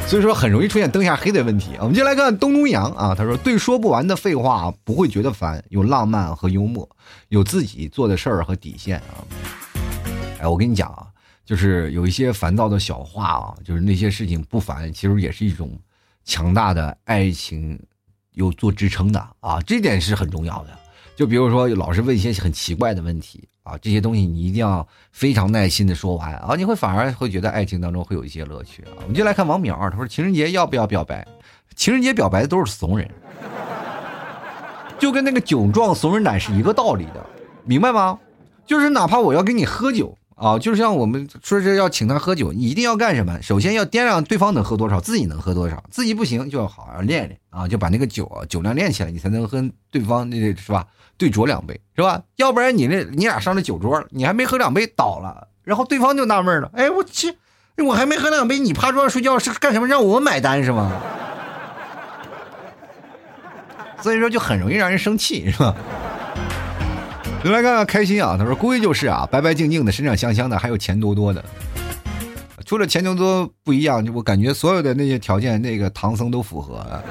所以说很容易出现灯下黑的问题我们就来看东东阳啊，他说对说不完的废话不会觉得烦，有浪漫和幽默，有自己做的事儿和底线啊。哎，我跟你讲啊，就是有一些烦躁的小话啊，就是那些事情不烦，其实也是一种强大的爱情有做支撑的啊，这点是很重要的。就比如说老是问一些很奇怪的问题。啊，这些东西你一定要非常耐心的说完啊，你会反而会觉得爱情当中会有一些乐趣啊。我们就来看王淼，他说情人节要不要表白？情人节表白的都是怂人，就跟那个酒壮怂人胆是一个道理的，明白吗？就是哪怕我要跟你喝酒啊，就像我们说是要请他喝酒，你一定要干什么？首先要掂量对方能喝多少，自己能喝多少，自己不行就要好好练练啊，就把那个酒啊酒量练起来，你才能跟对方那是吧？对酌两杯是吧？要不然你那你俩上那酒桌，你还没喝两杯倒了，然后对方就纳闷了，哎，我去，我还没喝两杯，你趴桌上睡觉是干什么？让我买单是吗？所以说就很容易让人生气是吧？就来看看开心啊，他说估计就是啊，白白净净的，身上香香的，还有钱多多的。除了钱多多不一样，我感觉所有的那些条件，那个唐僧都符合。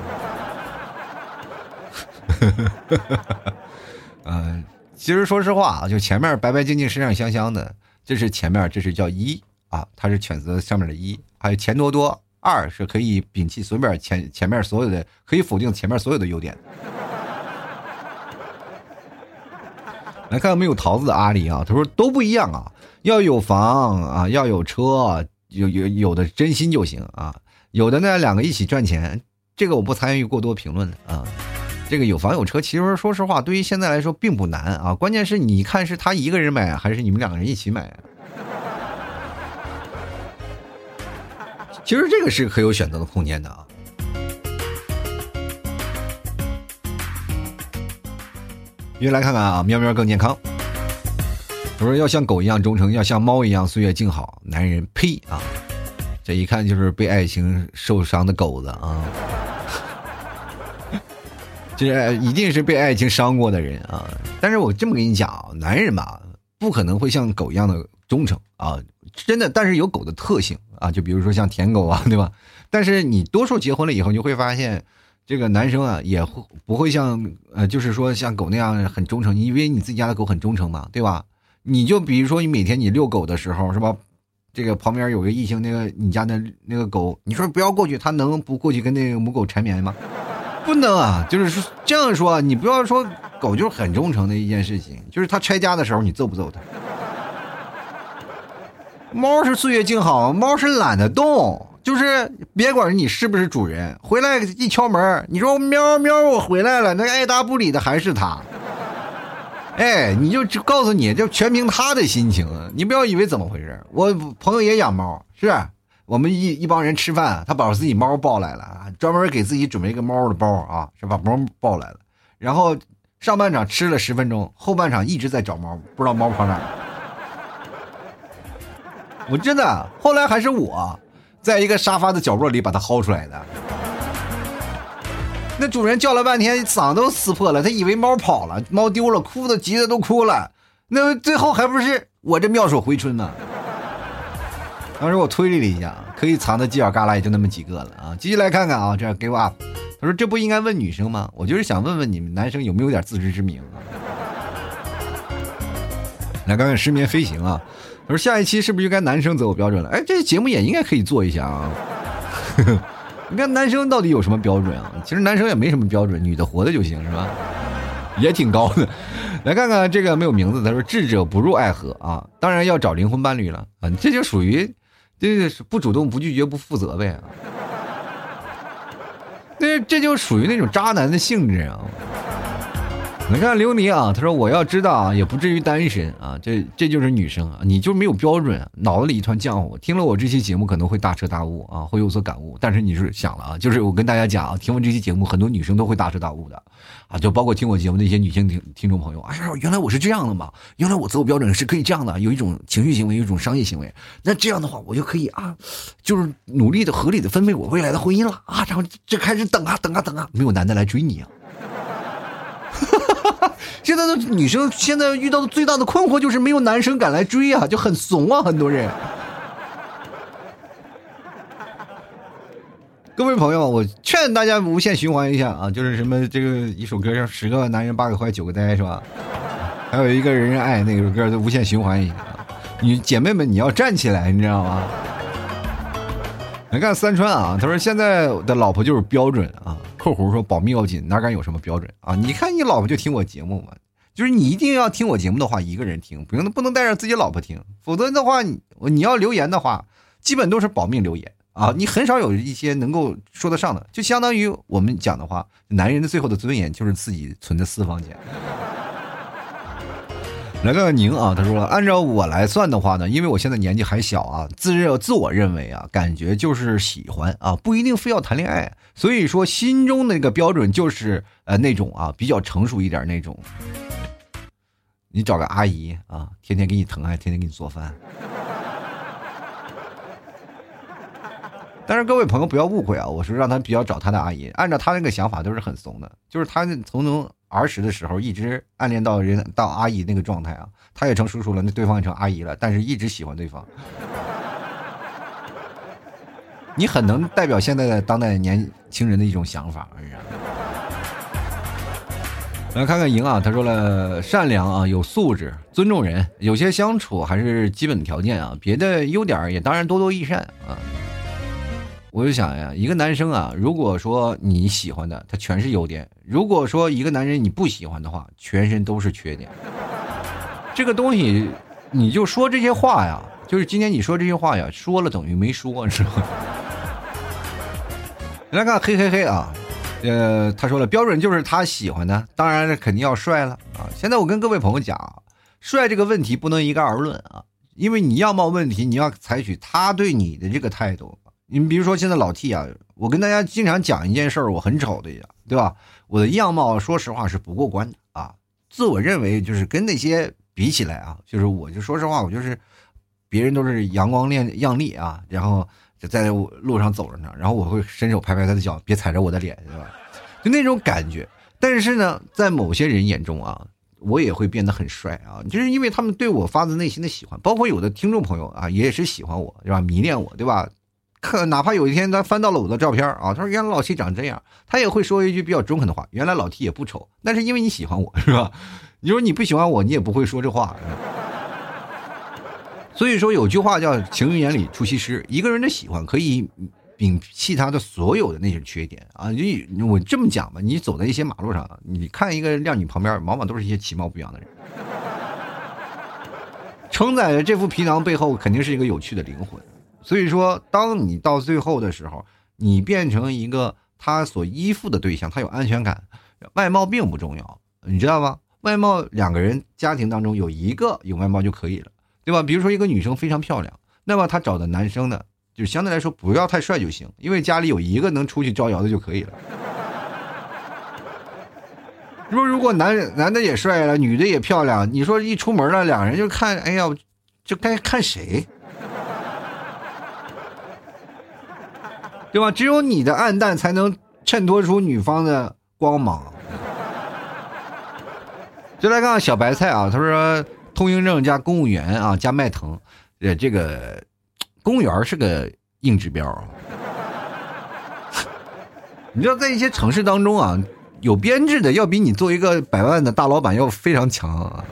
嗯，其实说实话啊，就前面白白净净、身上香香的，这是前面，这是叫一啊，它是选择上面的一，还有钱多多，二是可以摒弃随便前前面所有的，可以否定前面所有的优点。来看看没有桃子的阿里啊，他说都不一样啊，要有房啊，要有车。有有有的真心就行啊，有的呢两个一起赚钱，这个我不参与过多评论啊。这个有房有车，其实说实话，对于现在来说并不难啊。关键是你看是他一个人买，还是你们两个人一起买？其实这个是可有选择的空间的啊。约来看看啊，喵喵更健康。我说要像狗一样忠诚，要像猫一样岁月静好。男人呸啊！这一看就是被爱情受伤的狗子啊！这一定是被爱情伤过的人啊！但是我这么跟你讲啊，男人嘛，不可能会像狗一样的忠诚啊，真的。但是有狗的特性啊，就比如说像舔狗啊，对吧？但是你多数结婚了以后，你会发现。这个男生啊，也会不会像呃，就是说像狗那样很忠诚？你以为你自己家的狗很忠诚吗？对吧？你就比如说你每天你遛狗的时候，是吧？这个旁边有个异性，那个你家的那个狗，你说不要过去，它能不过去跟那个母狗缠绵吗？不能啊！就是这样说，你不要说狗就是很忠诚的一件事情，就是它拆家的时候，你揍不揍它？猫是岁月静好，猫是懒得动。就是别管你是不是主人，回来一敲门，你说喵喵，我回来了，那爱答不理的还是他。哎，你就告诉你，就全凭他的心情，你不要以为怎么回事。我朋友也养猫，是我们一一帮人吃饭，他把自己猫抱来了，专门给自己准备一个猫的包啊，是把猫抱来了。然后上半场吃了十分钟，后半场一直在找猫，不知道猫跑哪了。我真的，后来还是我。在一个沙发的角落里把它薅出来的，那主人叫了半天，嗓子都撕破了，他以为猫跑了，猫丢了，哭的急的都哭了，那最后还不是我这妙手回春呢？当时我推理了一下，可以藏的犄角旮旯也就那么几个了啊！继续来看看啊，这给我 up，他说这不应该问女生吗？我就是想问问你们男生有没有点自知之明啊？来看看失眠飞行啊。我说下一期是不是应该男生择偶标准了？哎，这节目也应该可以做一下啊。你看男生到底有什么标准啊？其实男生也没什么标准，女的活的就行，是吧？也挺高的。来看看这个没有名字，他说智者不入爱河啊，当然要找灵魂伴侣了啊，这就属于这是不主动、不拒绝、不负责呗。那这就属于那种渣男的性质啊。你看琉璃啊，他说我要知道啊，也不至于单身啊，这这就是女生啊，你就没有标准，脑子里一团浆糊。听了我这期节目可能会大彻大悟啊，会有所感悟。但是你是想了啊，就是我跟大家讲啊，听完这期节目，很多女生都会大彻大悟的啊，就包括听我节目的一些女性听听众朋友。哎呀，原来我是这样的嘛，原来我择偶标准是可以这样的，有一种情绪行为，有一种商业行为。那这样的话，我就可以啊，就是努力的、合理的分配我未来的婚姻了啊，然后就开始等啊等啊等啊，没有男的来追你啊。现在的女生现在遇到的最大的困惑就是没有男生敢来追啊，就很怂啊，很多人。各位朋友，我劝大家无限循环一下啊，就是什么这个一首歌叫“十个男人八个坏九个呆”是吧？还有一个人人爱那首歌，就无限循环一下。你姐妹们，你要站起来，你知道吗？来看三川啊，他说现在的老婆就是标准啊。括弧说保密要紧，哪敢有什么标准啊？你看你老婆就听我节目嘛，就是你一定要听我节目的话，一个人听，不用不能带着自己老婆听，否则的话，你你要留言的话，基本都是保命留言啊，你很少有一些能够说得上的，就相当于我们讲的话，男人的最后的尊严就是自己存的私房钱。来个宁啊，他说了，按照我来算的话呢，因为我现在年纪还小啊，自认自我认为啊，感觉就是喜欢啊，不一定非要谈恋爱，所以说心中那个标准就是呃那种啊比较成熟一点那种，你找个阿姨啊，天天给你疼爱，天天给你做饭。但是各位朋友不要误会啊，我说让他比较找他的阿姨，按照他那个想法都是很怂的，就是他从从儿时的时候一直暗恋到人到阿姨那个状态啊，他也成叔叔了，那对方也成阿姨了，但是一直喜欢对方。你很能代表现在的当代年轻人的一种想法，是不来看看赢啊，他说了，善良啊，有素质，尊重人，有些相处还是基本条件啊，别的优点也当然多多益善啊。我就想呀，一个男生啊，如果说你喜欢的他全是优点，如果说一个男人你不喜欢的话，全身都是缺点。这个东西，你就说这些话呀，就是今天你说这些话呀，说了等于没说，是吧？来看，嘿嘿嘿啊，呃，他说了，标准就是他喜欢的，当然肯定要帅了啊。现在我跟各位朋友讲，帅这个问题不能一概而论啊，因为你样貌问题，你要采取他对你的这个态度。你比如说现在老 T 啊，我跟大家经常讲一件事儿，我很丑的呀，对吧？我的样貌说实话是不过关的啊，自我认为就是跟那些比起来啊，就是我就说实话，我就是别人都是阳光亮亮丽啊，然后。在路上走着呢，然后我会伸手拍拍他的脚，别踩着我的脸，对吧？就那种感觉。但是呢，在某些人眼中啊，我也会变得很帅啊，就是因为他们对我发自内心的喜欢，包括有的听众朋友啊，也是喜欢我，对吧？迷恋我，对吧？看，哪怕有一天他翻到了我的照片啊，他说原来老 T 长这样，他也会说一句比较中肯的话：原来老 T 也不丑，但是因为你喜欢我，是吧？你说你不喜欢我，你也不会说这话。所以说有句话叫“情人眼里出西施”，一个人的喜欢可以摒弃他的所有的那些缺点啊！你我这么讲吧，你走在一些马路上，你看一个靓女旁边，往往都是一些其貌不扬的人，承载着这副皮囊背后肯定是一个有趣的灵魂。所以说，当你到最后的时候，你变成一个他所依附的对象，他有安全感，外貌并不重要，你知道吗？外貌两个人家庭当中有一个有外貌就可以了。对吧？比如说一个女生非常漂亮，那么她找的男生呢，就相对来说不要太帅就行，因为家里有一个能出去招摇的就可以了。说如果男人男的也帅了，女的也漂亮，你说一出门了，两人就看，哎呀，就该看谁？对吧？只有你的暗淡才能衬托出女方的光芒。就来看看小白菜啊，他说。通行证加公务员啊，加迈腾，呃，这个公务员是个硬指标。你知道，在一些城市当中啊，有编制的要比你做一个百万的大老板要非常强啊。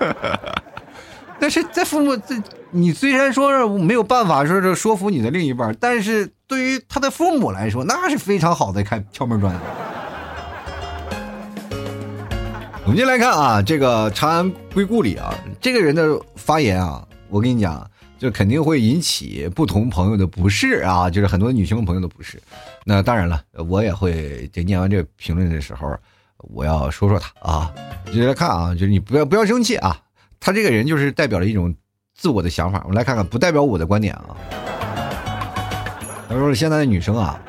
但是在父母，这你虽然说是没有办法说是说服你的另一半，但是对于他的父母来说，那是非常好的开敲门砖。我们先来看啊，这个长安归故里啊，这个人的发言啊，我跟你讲，就肯定会引起不同朋友的不适啊，就是很多女性朋友的不适。那当然了，我也会在念完这个评论的时候，我要说说他啊。就来看啊，就是你不要不要生气啊，他这个人就是代表了一种自我的想法。我们来看看，不代表我的观点啊。他说现在的女生啊。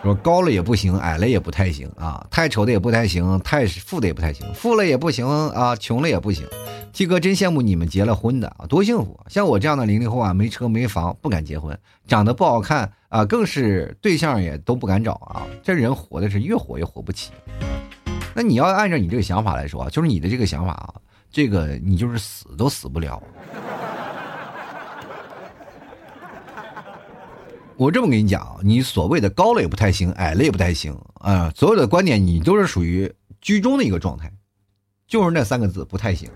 说高了也不行，矮了也不太行啊，太丑的也不太行，太富的也不太行，富了也不行啊，穷了也不行。T 哥真羡慕你们结了婚的啊，多幸福！像我这样的零零后啊，没车没房，不敢结婚，长得不好看啊，更是对象也都不敢找啊。这人活的是越活越活不起。那你要按照你这个想法来说，就是你的这个想法啊，这个你就是死都死不了。我这么跟你讲，你所谓的高了也不太行，矮了也不太行啊，所有的观点你都是属于居中的一个状态，就是那三个字不太行。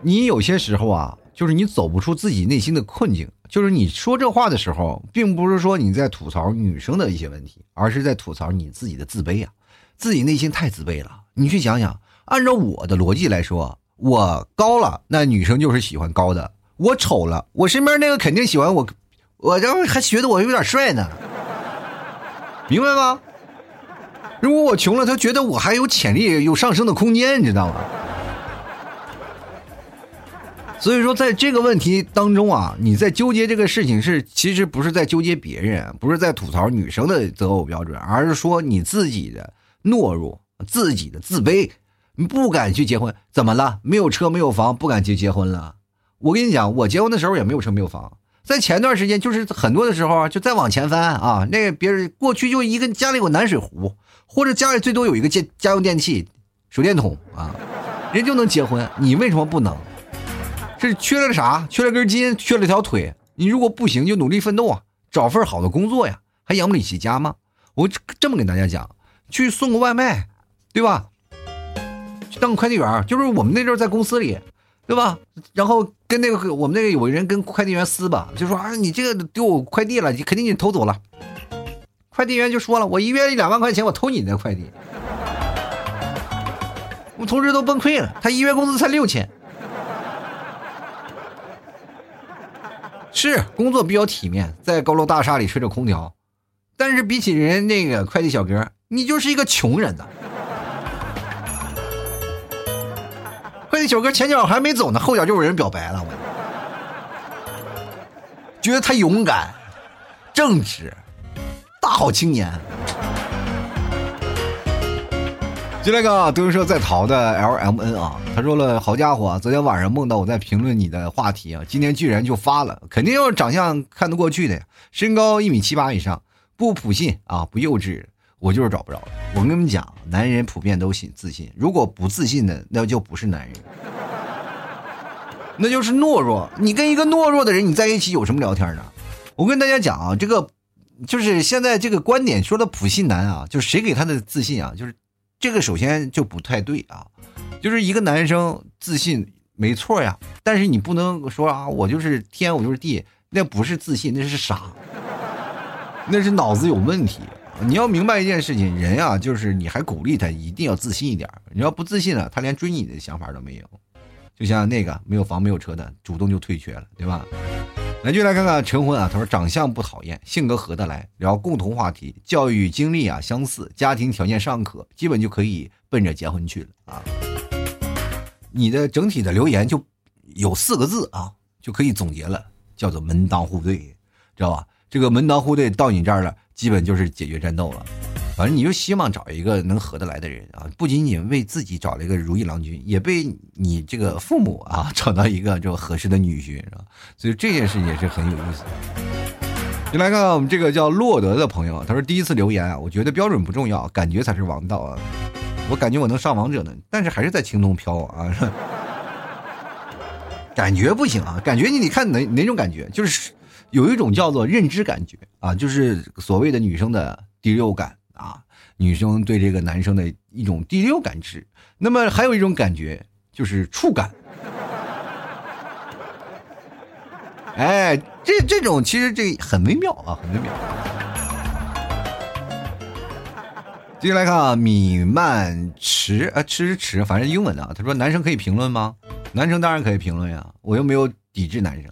你有些时候啊，就是你走不出自己内心的困境，就是你说这话的时候，并不是说你在吐槽女生的一些问题，而是在吐槽你自己的自卑啊，自己内心太自卑了。你去想想，按照我的逻辑来说，我高了，那女生就是喜欢高的。我丑了，我身边那个肯定喜欢我，我这还觉得我有点帅呢，明白吗？如果我穷了，他觉得我还有潜力，有上升的空间，你知道吗？所以说，在这个问题当中啊，你在纠结这个事情是，其实不是在纠结别人，不是在吐槽女生的择偶标准，而是说你自己的懦弱，自己的自卑，你不敢去结婚，怎么了？没有车，没有房，不敢去结婚了。我跟你讲，我结婚的时候也没有车没有房，在前段时间就是很多的时候，就再往前翻啊，那别人过去就一个家里有暖水壶，或者家里最多有一个家家用电器，手电筒啊，人就能结婚，你为什么不能？是缺了啥？缺了根筋，缺了条腿？你如果不行，就努力奋斗啊，找份好的工作呀，还养不起家吗？我这么跟大家讲，去送个外卖，对吧？去当个快递员，就是我们那阵在公司里。对吧？然后跟那个我们那个有人跟快递员撕吧，就说啊，你这个丢我快递了，你肯定你偷走了。快递员就说了，我一月两万块钱，我偷你的快递。我们同事都崩溃了，他一月工资才六千。是工作比较体面，在高楼大厦里吹着空调，但是比起人那个快递小哥，你就是一个穷人呐。递小哥前脚还没走呢，后脚就有人表白了，我觉得他勇敢、正直、大好青年。就那个德云社在逃的 L M N 啊，他说了，好家伙，昨天晚上梦到我在评论你的话题啊，今天居然就发了，肯定要长相看得过去的呀，身高一米七八以上，不普信啊，不幼稚，我就是找不着。我跟你们讲，男人普遍都信自信，如果不自信的，那就不是男人，那就是懦弱。你跟一个懦弱的人你在一起有什么聊天呢？我跟大家讲啊，这个就是现在这个观点说的普信男啊，就是谁给他的自信啊，就是。这个首先就不太对啊，就是一个男生自信没错呀，但是你不能说啊，我就是天，我就是地，那不是自信，那是傻，那是脑子有问题。你要明白一件事情，人啊，就是你还鼓励他一定要自信一点，你要不自信了，他连追你的想法都没有。就像那个没有房没有车的，主动就退却了，对吧？那就来看看陈婚啊，他说长相不讨厌，性格合得来，聊共同话题，教育经历啊相似，家庭条件尚可，基本就可以奔着结婚去了啊。你的整体的留言就有四个字啊，就可以总结了，叫做门当户对，知道吧？这个门当户对到你这儿了，基本就是解决战斗了。反正你就希望找一个能合得来的人啊，不仅仅为自己找了一个如意郎君，也被你这个父母啊找到一个就合适的女婿，是吧？所以这件事也是很有意思。你来看看我们这个叫洛德的朋友，他说第一次留言啊，我觉得标准不重要，感觉才是王道啊。我感觉我能上王者呢，但是还是在青铜飘啊。感觉不行啊，感觉你得看哪哪种感觉，就是有一种叫做认知感觉啊，就是所谓的女生的第六感。啊，女生对这个男生的一种第六感知，那么还有一种感觉就是触感。哎，这这种其实这很微妙啊，很微妙。接下来看啊，米曼迟啊，迟迟，反正英文的啊。他说：“男生可以评论吗？”男生当然可以评论呀，我又没有抵制男生。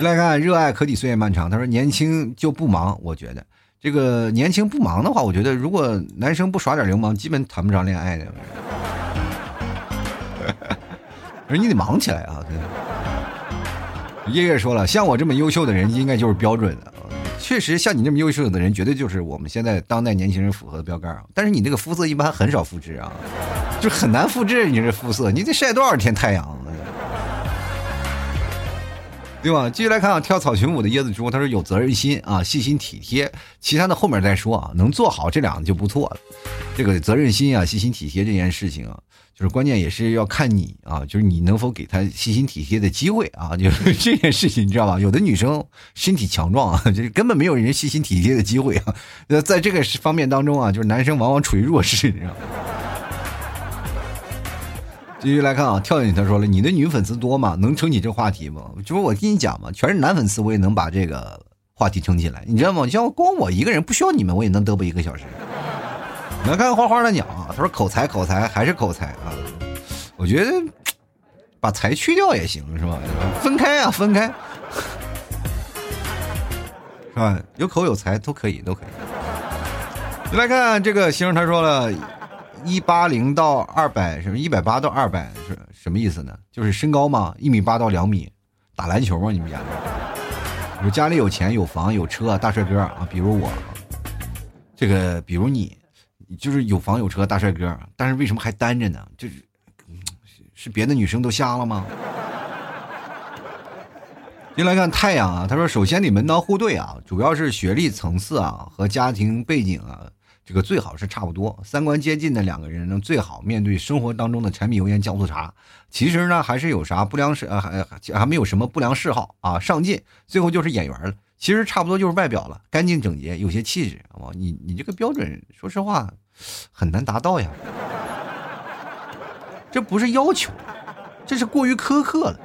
来看，热爱可抵岁月漫长。他说：“年轻就不忙，我觉得。”这个年轻不忙的话，我觉得如果男生不耍点流氓，基本谈不上恋爱的。而你得忙起来啊！叶叶说了，像我这么优秀的人，应该就是标准的。确实，像你这么优秀的人，绝对就是我们现在当代年轻人符合的标杆。但是你那个肤色一般很少复制啊，就很难复制你这肤色，你得晒多少天太阳？对吧？继续来看啊，跳草裙舞的椰子猪，他说有责任心啊，细心体贴，其他的后面再说啊，能做好这两个就不错了。这个责任心啊，细心体贴这件事情啊，就是关键也是要看你啊，就是你能否给他细心体贴的机会啊，就是这件事情你知道吧？有的女生身体强壮啊，就是根本没有人细心体贴的机会啊。那在这个方面当中啊，就是男生往往处于弱势，你知道吗？继续来看啊，跳进去他说了：“你的女粉丝多吗？能撑起这话题吗？”就是我跟你讲嘛，全是男粉丝，我也能把这个话题撑起来，你知道吗？你像光我一个人不需要你们，我也能嘚啵一个小时。来看看花花的鸟，他说：“口才，口才，还是口才啊！”我觉得把才去掉也行，是吧？分开啊，分开，是吧？有口有才都可以，都可以。来看这个星，他说了。一八零到二百什么一百八到二百是什么意思呢？就是身高嘛，一米八到两米，打篮球吗？你们家？说家里有钱有房有车大帅哥啊，比如我，这个比如你，就是有房有车大帅哥，但是为什么还单着呢？就是是别的女生都瞎了吗？进来看太阳啊，他说首先得门当户对啊，主要是学历层次啊和家庭背景啊。这个最好是差不多，三观接近的两个人呢，最好面对生活当中的柴米油盐酱醋茶。其实呢，还是有啥不良嗜啊，还还没有什么不良嗜好啊，上进。最后就是眼缘了，其实差不多就是外表了，干净整洁，有些气质。好你你这个标准，说实话，很难达到呀。这不是要求，这是过于苛刻了。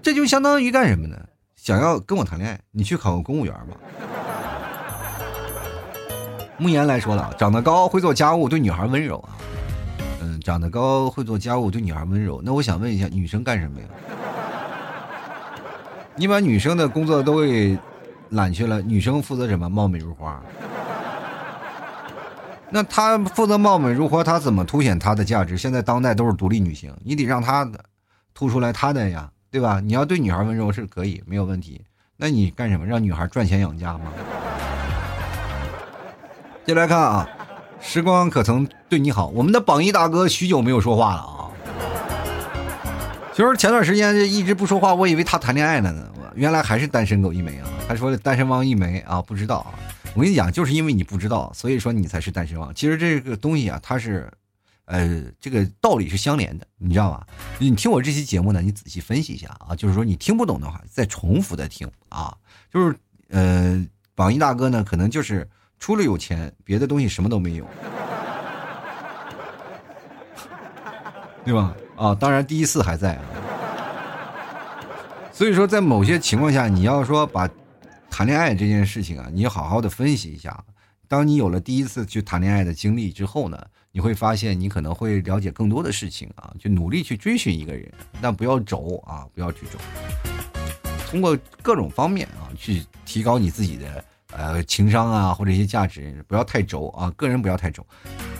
这就相当于干什么呢？想要跟我谈恋爱，你去考个公务员吧。慕言来说了，长得高会做家务，对女孩温柔啊。嗯，长得高会做家务，对女孩温柔。那我想问一下，女生干什么呀？你把女生的工作都给揽去了，女生负责什么？貌美如花。那她负责貌美如花，她怎么凸显她的价值？现在当代都是独立女性，你得让她突出来她的呀，对吧？你要对女孩温柔是可以，没有问题。那你干什么？让女孩赚钱养家吗？接来看啊，时光可曾对你好？我们的榜一大哥许久没有说话了啊。其实前段时间就一直不说话，我以为他谈恋爱了呢，原来还是单身狗一枚啊！他说的单身汪一枚啊，不知道啊。我跟你讲，就是因为你不知道，所以说你才是单身汪。其实这个东西啊，它是，呃，这个道理是相连的，你知道吧？你听我这期节目呢，你仔细分析一下啊，就是说你听不懂的话，再重复的听啊。就是呃，榜一大哥呢，可能就是除了有钱，别的东西什么都没有，对吧？啊，当然第一次还在啊，所以说在某些情况下，你要说把谈恋爱这件事情啊，你好好的分析一下。当你有了第一次去谈恋爱的经历之后呢，你会发现你可能会了解更多的事情啊，就努力去追寻一个人，但不要轴啊，不要去轴，通过各种方面啊去提高你自己的呃情商啊或者一些价值，不要太轴啊，个人不要太轴。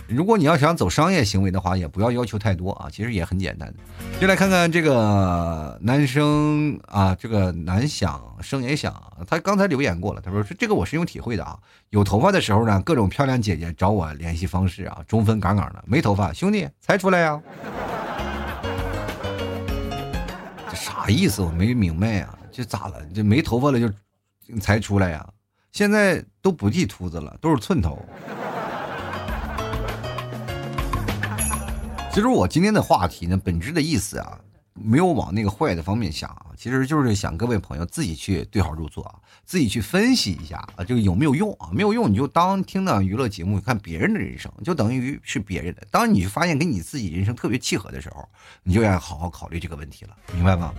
如果你要想走商业行为的话，也不要要求太多啊，其实也很简单的。就来看看这个男生啊，这个男想生也想，他刚才留言过了，他说这个我是有体会的啊。有头发的时候呢，各种漂亮姐姐找我联系方式啊，中分杠杠的；没头发，兄弟才出来呀？这啥意思？我没明白呀，这咋了？这没头发了就才出来呀？现在都不剃秃子了，都是寸头。其实我今天的话题呢，本质的意思啊，没有往那个坏的方面想啊，其实就是想各位朋友自己去对号入座啊，自己去分析一下啊，这个有没有用啊？没有用你就当听的娱乐节目，看别人的人生，就等于是别人的。当你发现跟你自己人生特别契合的时候，你就要好好考虑这个问题了，明白吗？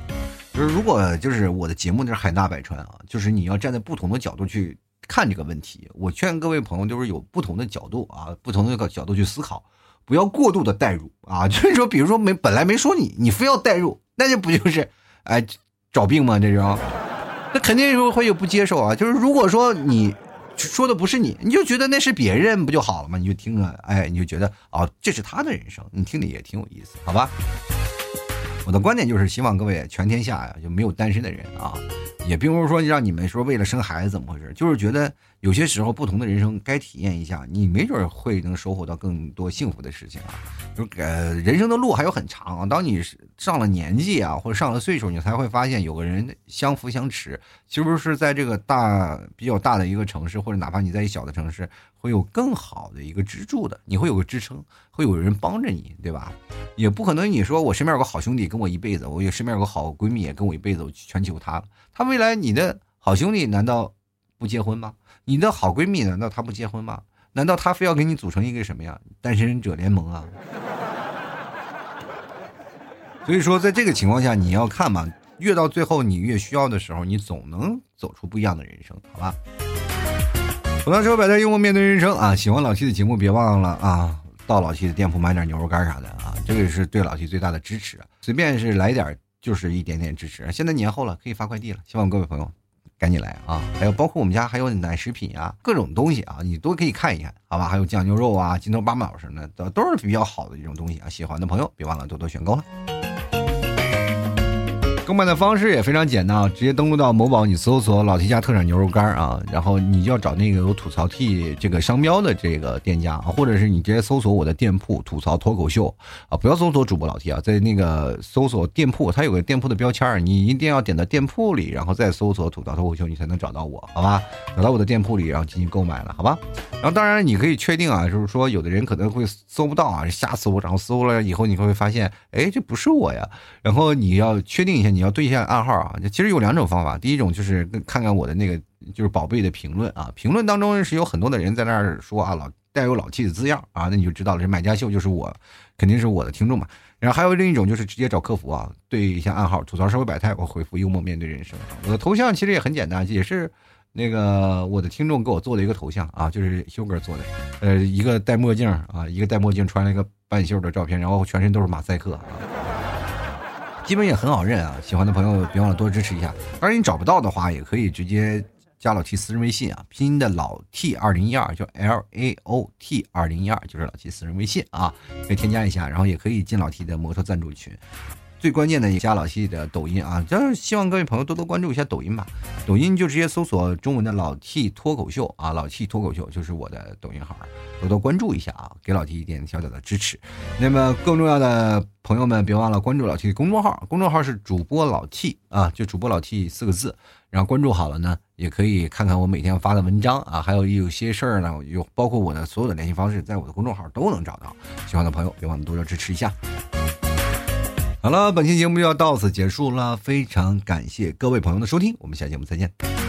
就是如果就是我的节目那是海纳百川啊，就是你要站在不同的角度去看这个问题。我劝各位朋友就是有不同的角度啊，不同的角度去思考。不要过度的代入啊，就是说，比如说没本来没说你，你非要代入，那就不就是，哎，找病吗？这种，那肯定会有不接受啊。就是如果说你说的不是你，你就觉得那是别人，不就好了吗？你就听着，哎，你就觉得哦，这是他的人生，你听的也挺有意思，好吧？我的观点就是希望各位全天下呀就没有单身的人啊，也并不是说让你们说为了生孩子怎么回事，就是觉得。有些时候，不同的人生该体验一下，你没准会能收获到更多幸福的事情啊。就呃，人生的路还有很长啊。当你上了年纪啊，或者上了岁数，你才会发现有个人相扶相持，是不是在这个大比较大的一个城市，或者哪怕你在一小的城市，会有更好的一个支柱的，你会有个支撑，会有人帮着你，对吧？也不可能你说我身边有个好兄弟跟我一辈子，我也身边有个好闺蜜也跟我一辈子，我全求他了。他未来你的好兄弟难道不结婚吗？你的好闺蜜难道她不结婚吗？难道她非要给你组成一个什么呀？单身者联盟啊！所以说，在这个情况下，你要看嘛，越到最后你越需要的时候，你总能走出不一样的人生，好吧？我当时摆在幽默面对人生啊！喜欢老七的节目，别忘了啊，到老七的店铺买点牛肉干啥的啊，这个是对老七最大的支持，随便是来点就是一点点支持。现在年后了，可以发快递了，希望各位朋友。赶紧来啊！还有包括我们家还有奶食品啊，各种东西啊，你都可以看一看，好吧？还有酱牛肉啊、金头八宝什么的，都都是比较好的一种东西啊。喜欢的朋友别忘了多多选购了。购买的方式也非常简单啊，直接登录到某宝，你搜索“老 T 家特产牛肉干”啊，然后你就要找那个有吐槽 T 这个商标的这个店家，或者是你直接搜索我的店铺“吐槽脱口秀”啊，不要搜索主播老 T 啊，在那个搜索店铺，它有个店铺的标签你一定要点到店铺里，然后再搜索“吐槽脱口秀”，你才能找到我，好吧？找到我的店铺里，然后进行购买了，好吧？然后当然你可以确定啊，就是说有的人可能会搜不到啊，瞎搜，然后搜了以后你会发现，哎，这不是我呀，然后你要确定一下你。你要对一下暗号啊，其实有两种方法。第一种就是看看我的那个就是宝贝的评论啊，评论当中是有很多的人在那儿说啊，老带有老气的字样啊，那你就知道了，这买家秀就是我，肯定是我的听众嘛。然后还有另一种就是直接找客服啊，对一下暗号，吐槽社会百态，我回复幽默面对人生。我的头像其实也很简单，也是那个我的听众给我做的一个头像啊，就是修哥做的，呃，一个戴墨镜啊，一个戴墨镜穿了一个半袖的照片，然后全身都是马赛克啊，基本也很好认啊。喜欢的朋友别忘了多支持一下。当然你找不到的话，也可以直接加老 T 私人微信啊，拼音的老 T 二零一二，就 L A O T 二零一二，就是老 T 私人微信啊，可以添加一下，然后也可以进老 T 的摩托赞助群。最关键的，一加老 T 的抖音啊，就是希望各位朋友多多关注一下抖音吧。抖音就直接搜索中文的老 T 脱口秀啊，老 T 脱口秀就是我的抖音号，多多关注一下啊，给老 T 一点小小的支持。那么更重要的朋友们，别忘了关注老 T 的公众号，公众号是主播老 T 啊，就主播老 T 四个字。然后关注好了呢，也可以看看我每天发的文章啊，还有有些事儿呢，有包括我的所有的联系方式，在我的公众号都能找到。喜欢的朋友别忘了多多支持一下。好了，本期节目就要到此结束了，非常感谢各位朋友的收听，我们下期节目再见。